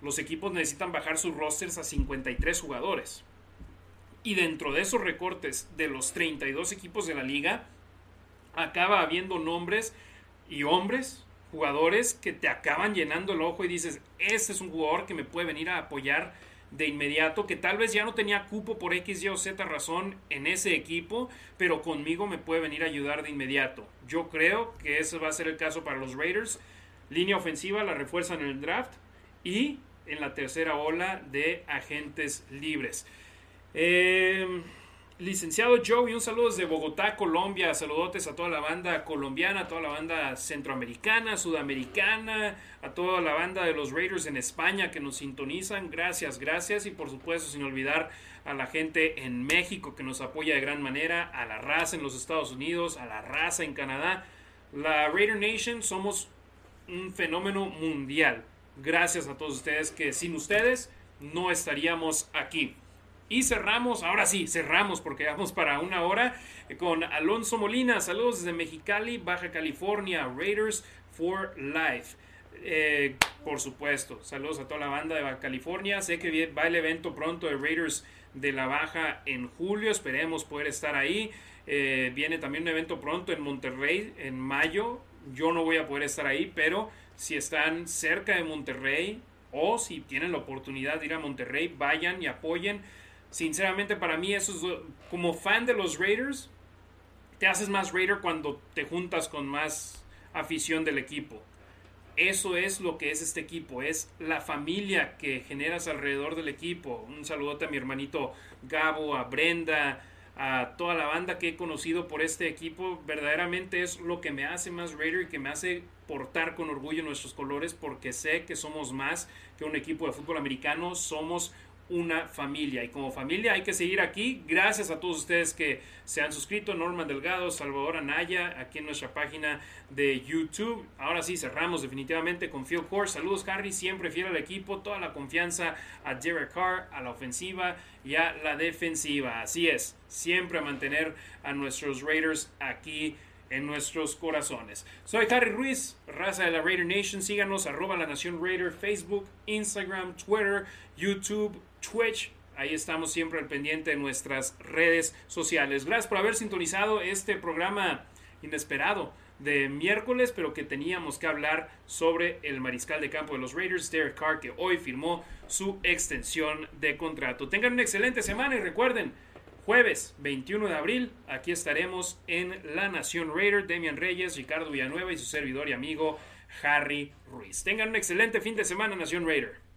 los equipos necesitan bajar sus rosters a 53 jugadores. Y dentro de esos recortes de los 32 equipos de la liga, acaba habiendo nombres y hombres jugadores que te acaban llenando el ojo y dices, este es un jugador que me puede venir a apoyar de inmediato, que tal vez ya no tenía cupo por X, Y o Z razón en ese equipo, pero conmigo me puede venir a ayudar de inmediato. Yo creo que ese va a ser el caso para los Raiders. Línea ofensiva la refuerzan en el draft y en la tercera ola de agentes libres. Eh, Licenciado Joey, un saludo desde Bogotá, Colombia. Saludotes a toda la banda colombiana, a toda la banda centroamericana, sudamericana, a toda la banda de los Raiders en España que nos sintonizan. Gracias, gracias. Y por supuesto, sin olvidar a la gente en México que nos apoya de gran manera, a la raza en los Estados Unidos, a la raza en Canadá. La Raider Nation somos un fenómeno mundial. Gracias a todos ustedes que sin ustedes no estaríamos aquí. Y cerramos, ahora sí, cerramos porque vamos para una hora eh, con Alonso Molina. Saludos desde Mexicali, Baja California, Raiders for Life. Eh, por supuesto, saludos a toda la banda de Baja California. Sé que va el evento pronto de Raiders de la Baja en julio. Esperemos poder estar ahí. Eh, viene también un evento pronto en Monterrey en mayo. Yo no voy a poder estar ahí, pero si están cerca de Monterrey o si tienen la oportunidad de ir a Monterrey, vayan y apoyen Sinceramente, para mí, eso es como fan de los Raiders, te haces más Raider cuando te juntas con más afición del equipo. Eso es lo que es este equipo, es la familia que generas alrededor del equipo. Un saludote a mi hermanito Gabo, a Brenda, a toda la banda que he conocido por este equipo. Verdaderamente es lo que me hace más Raider y que me hace portar con orgullo nuestros colores porque sé que somos más que un equipo de fútbol americano, somos una familia. Y como familia hay que seguir aquí. Gracias a todos ustedes que se han suscrito. Norman Delgado, Salvador Anaya, aquí en nuestra página de YouTube. Ahora sí, cerramos definitivamente con Phil Core. Saludos, Harry. Siempre fiel al equipo. Toda la confianza a Derek Carr, a la ofensiva y a la defensiva. Así es. Siempre mantener a nuestros Raiders aquí en nuestros corazones. Soy Harry Ruiz, raza de la Raider Nation. Síganos, arroba la Nación Raider, Facebook, Instagram, Twitter, YouTube, Twitch. Ahí estamos siempre al pendiente de nuestras redes sociales. Gracias por haber sintonizado este programa inesperado de miércoles, pero que teníamos que hablar sobre el mariscal de campo de los Raiders, Derek Carr, que hoy firmó su extensión de contrato. Tengan una excelente semana y recuerden, Jueves 21 de abril, aquí estaremos en La Nación Raider, Demian Reyes, Ricardo Villanueva y su servidor y amigo Harry Ruiz. Tengan un excelente fin de semana, Nación Raider.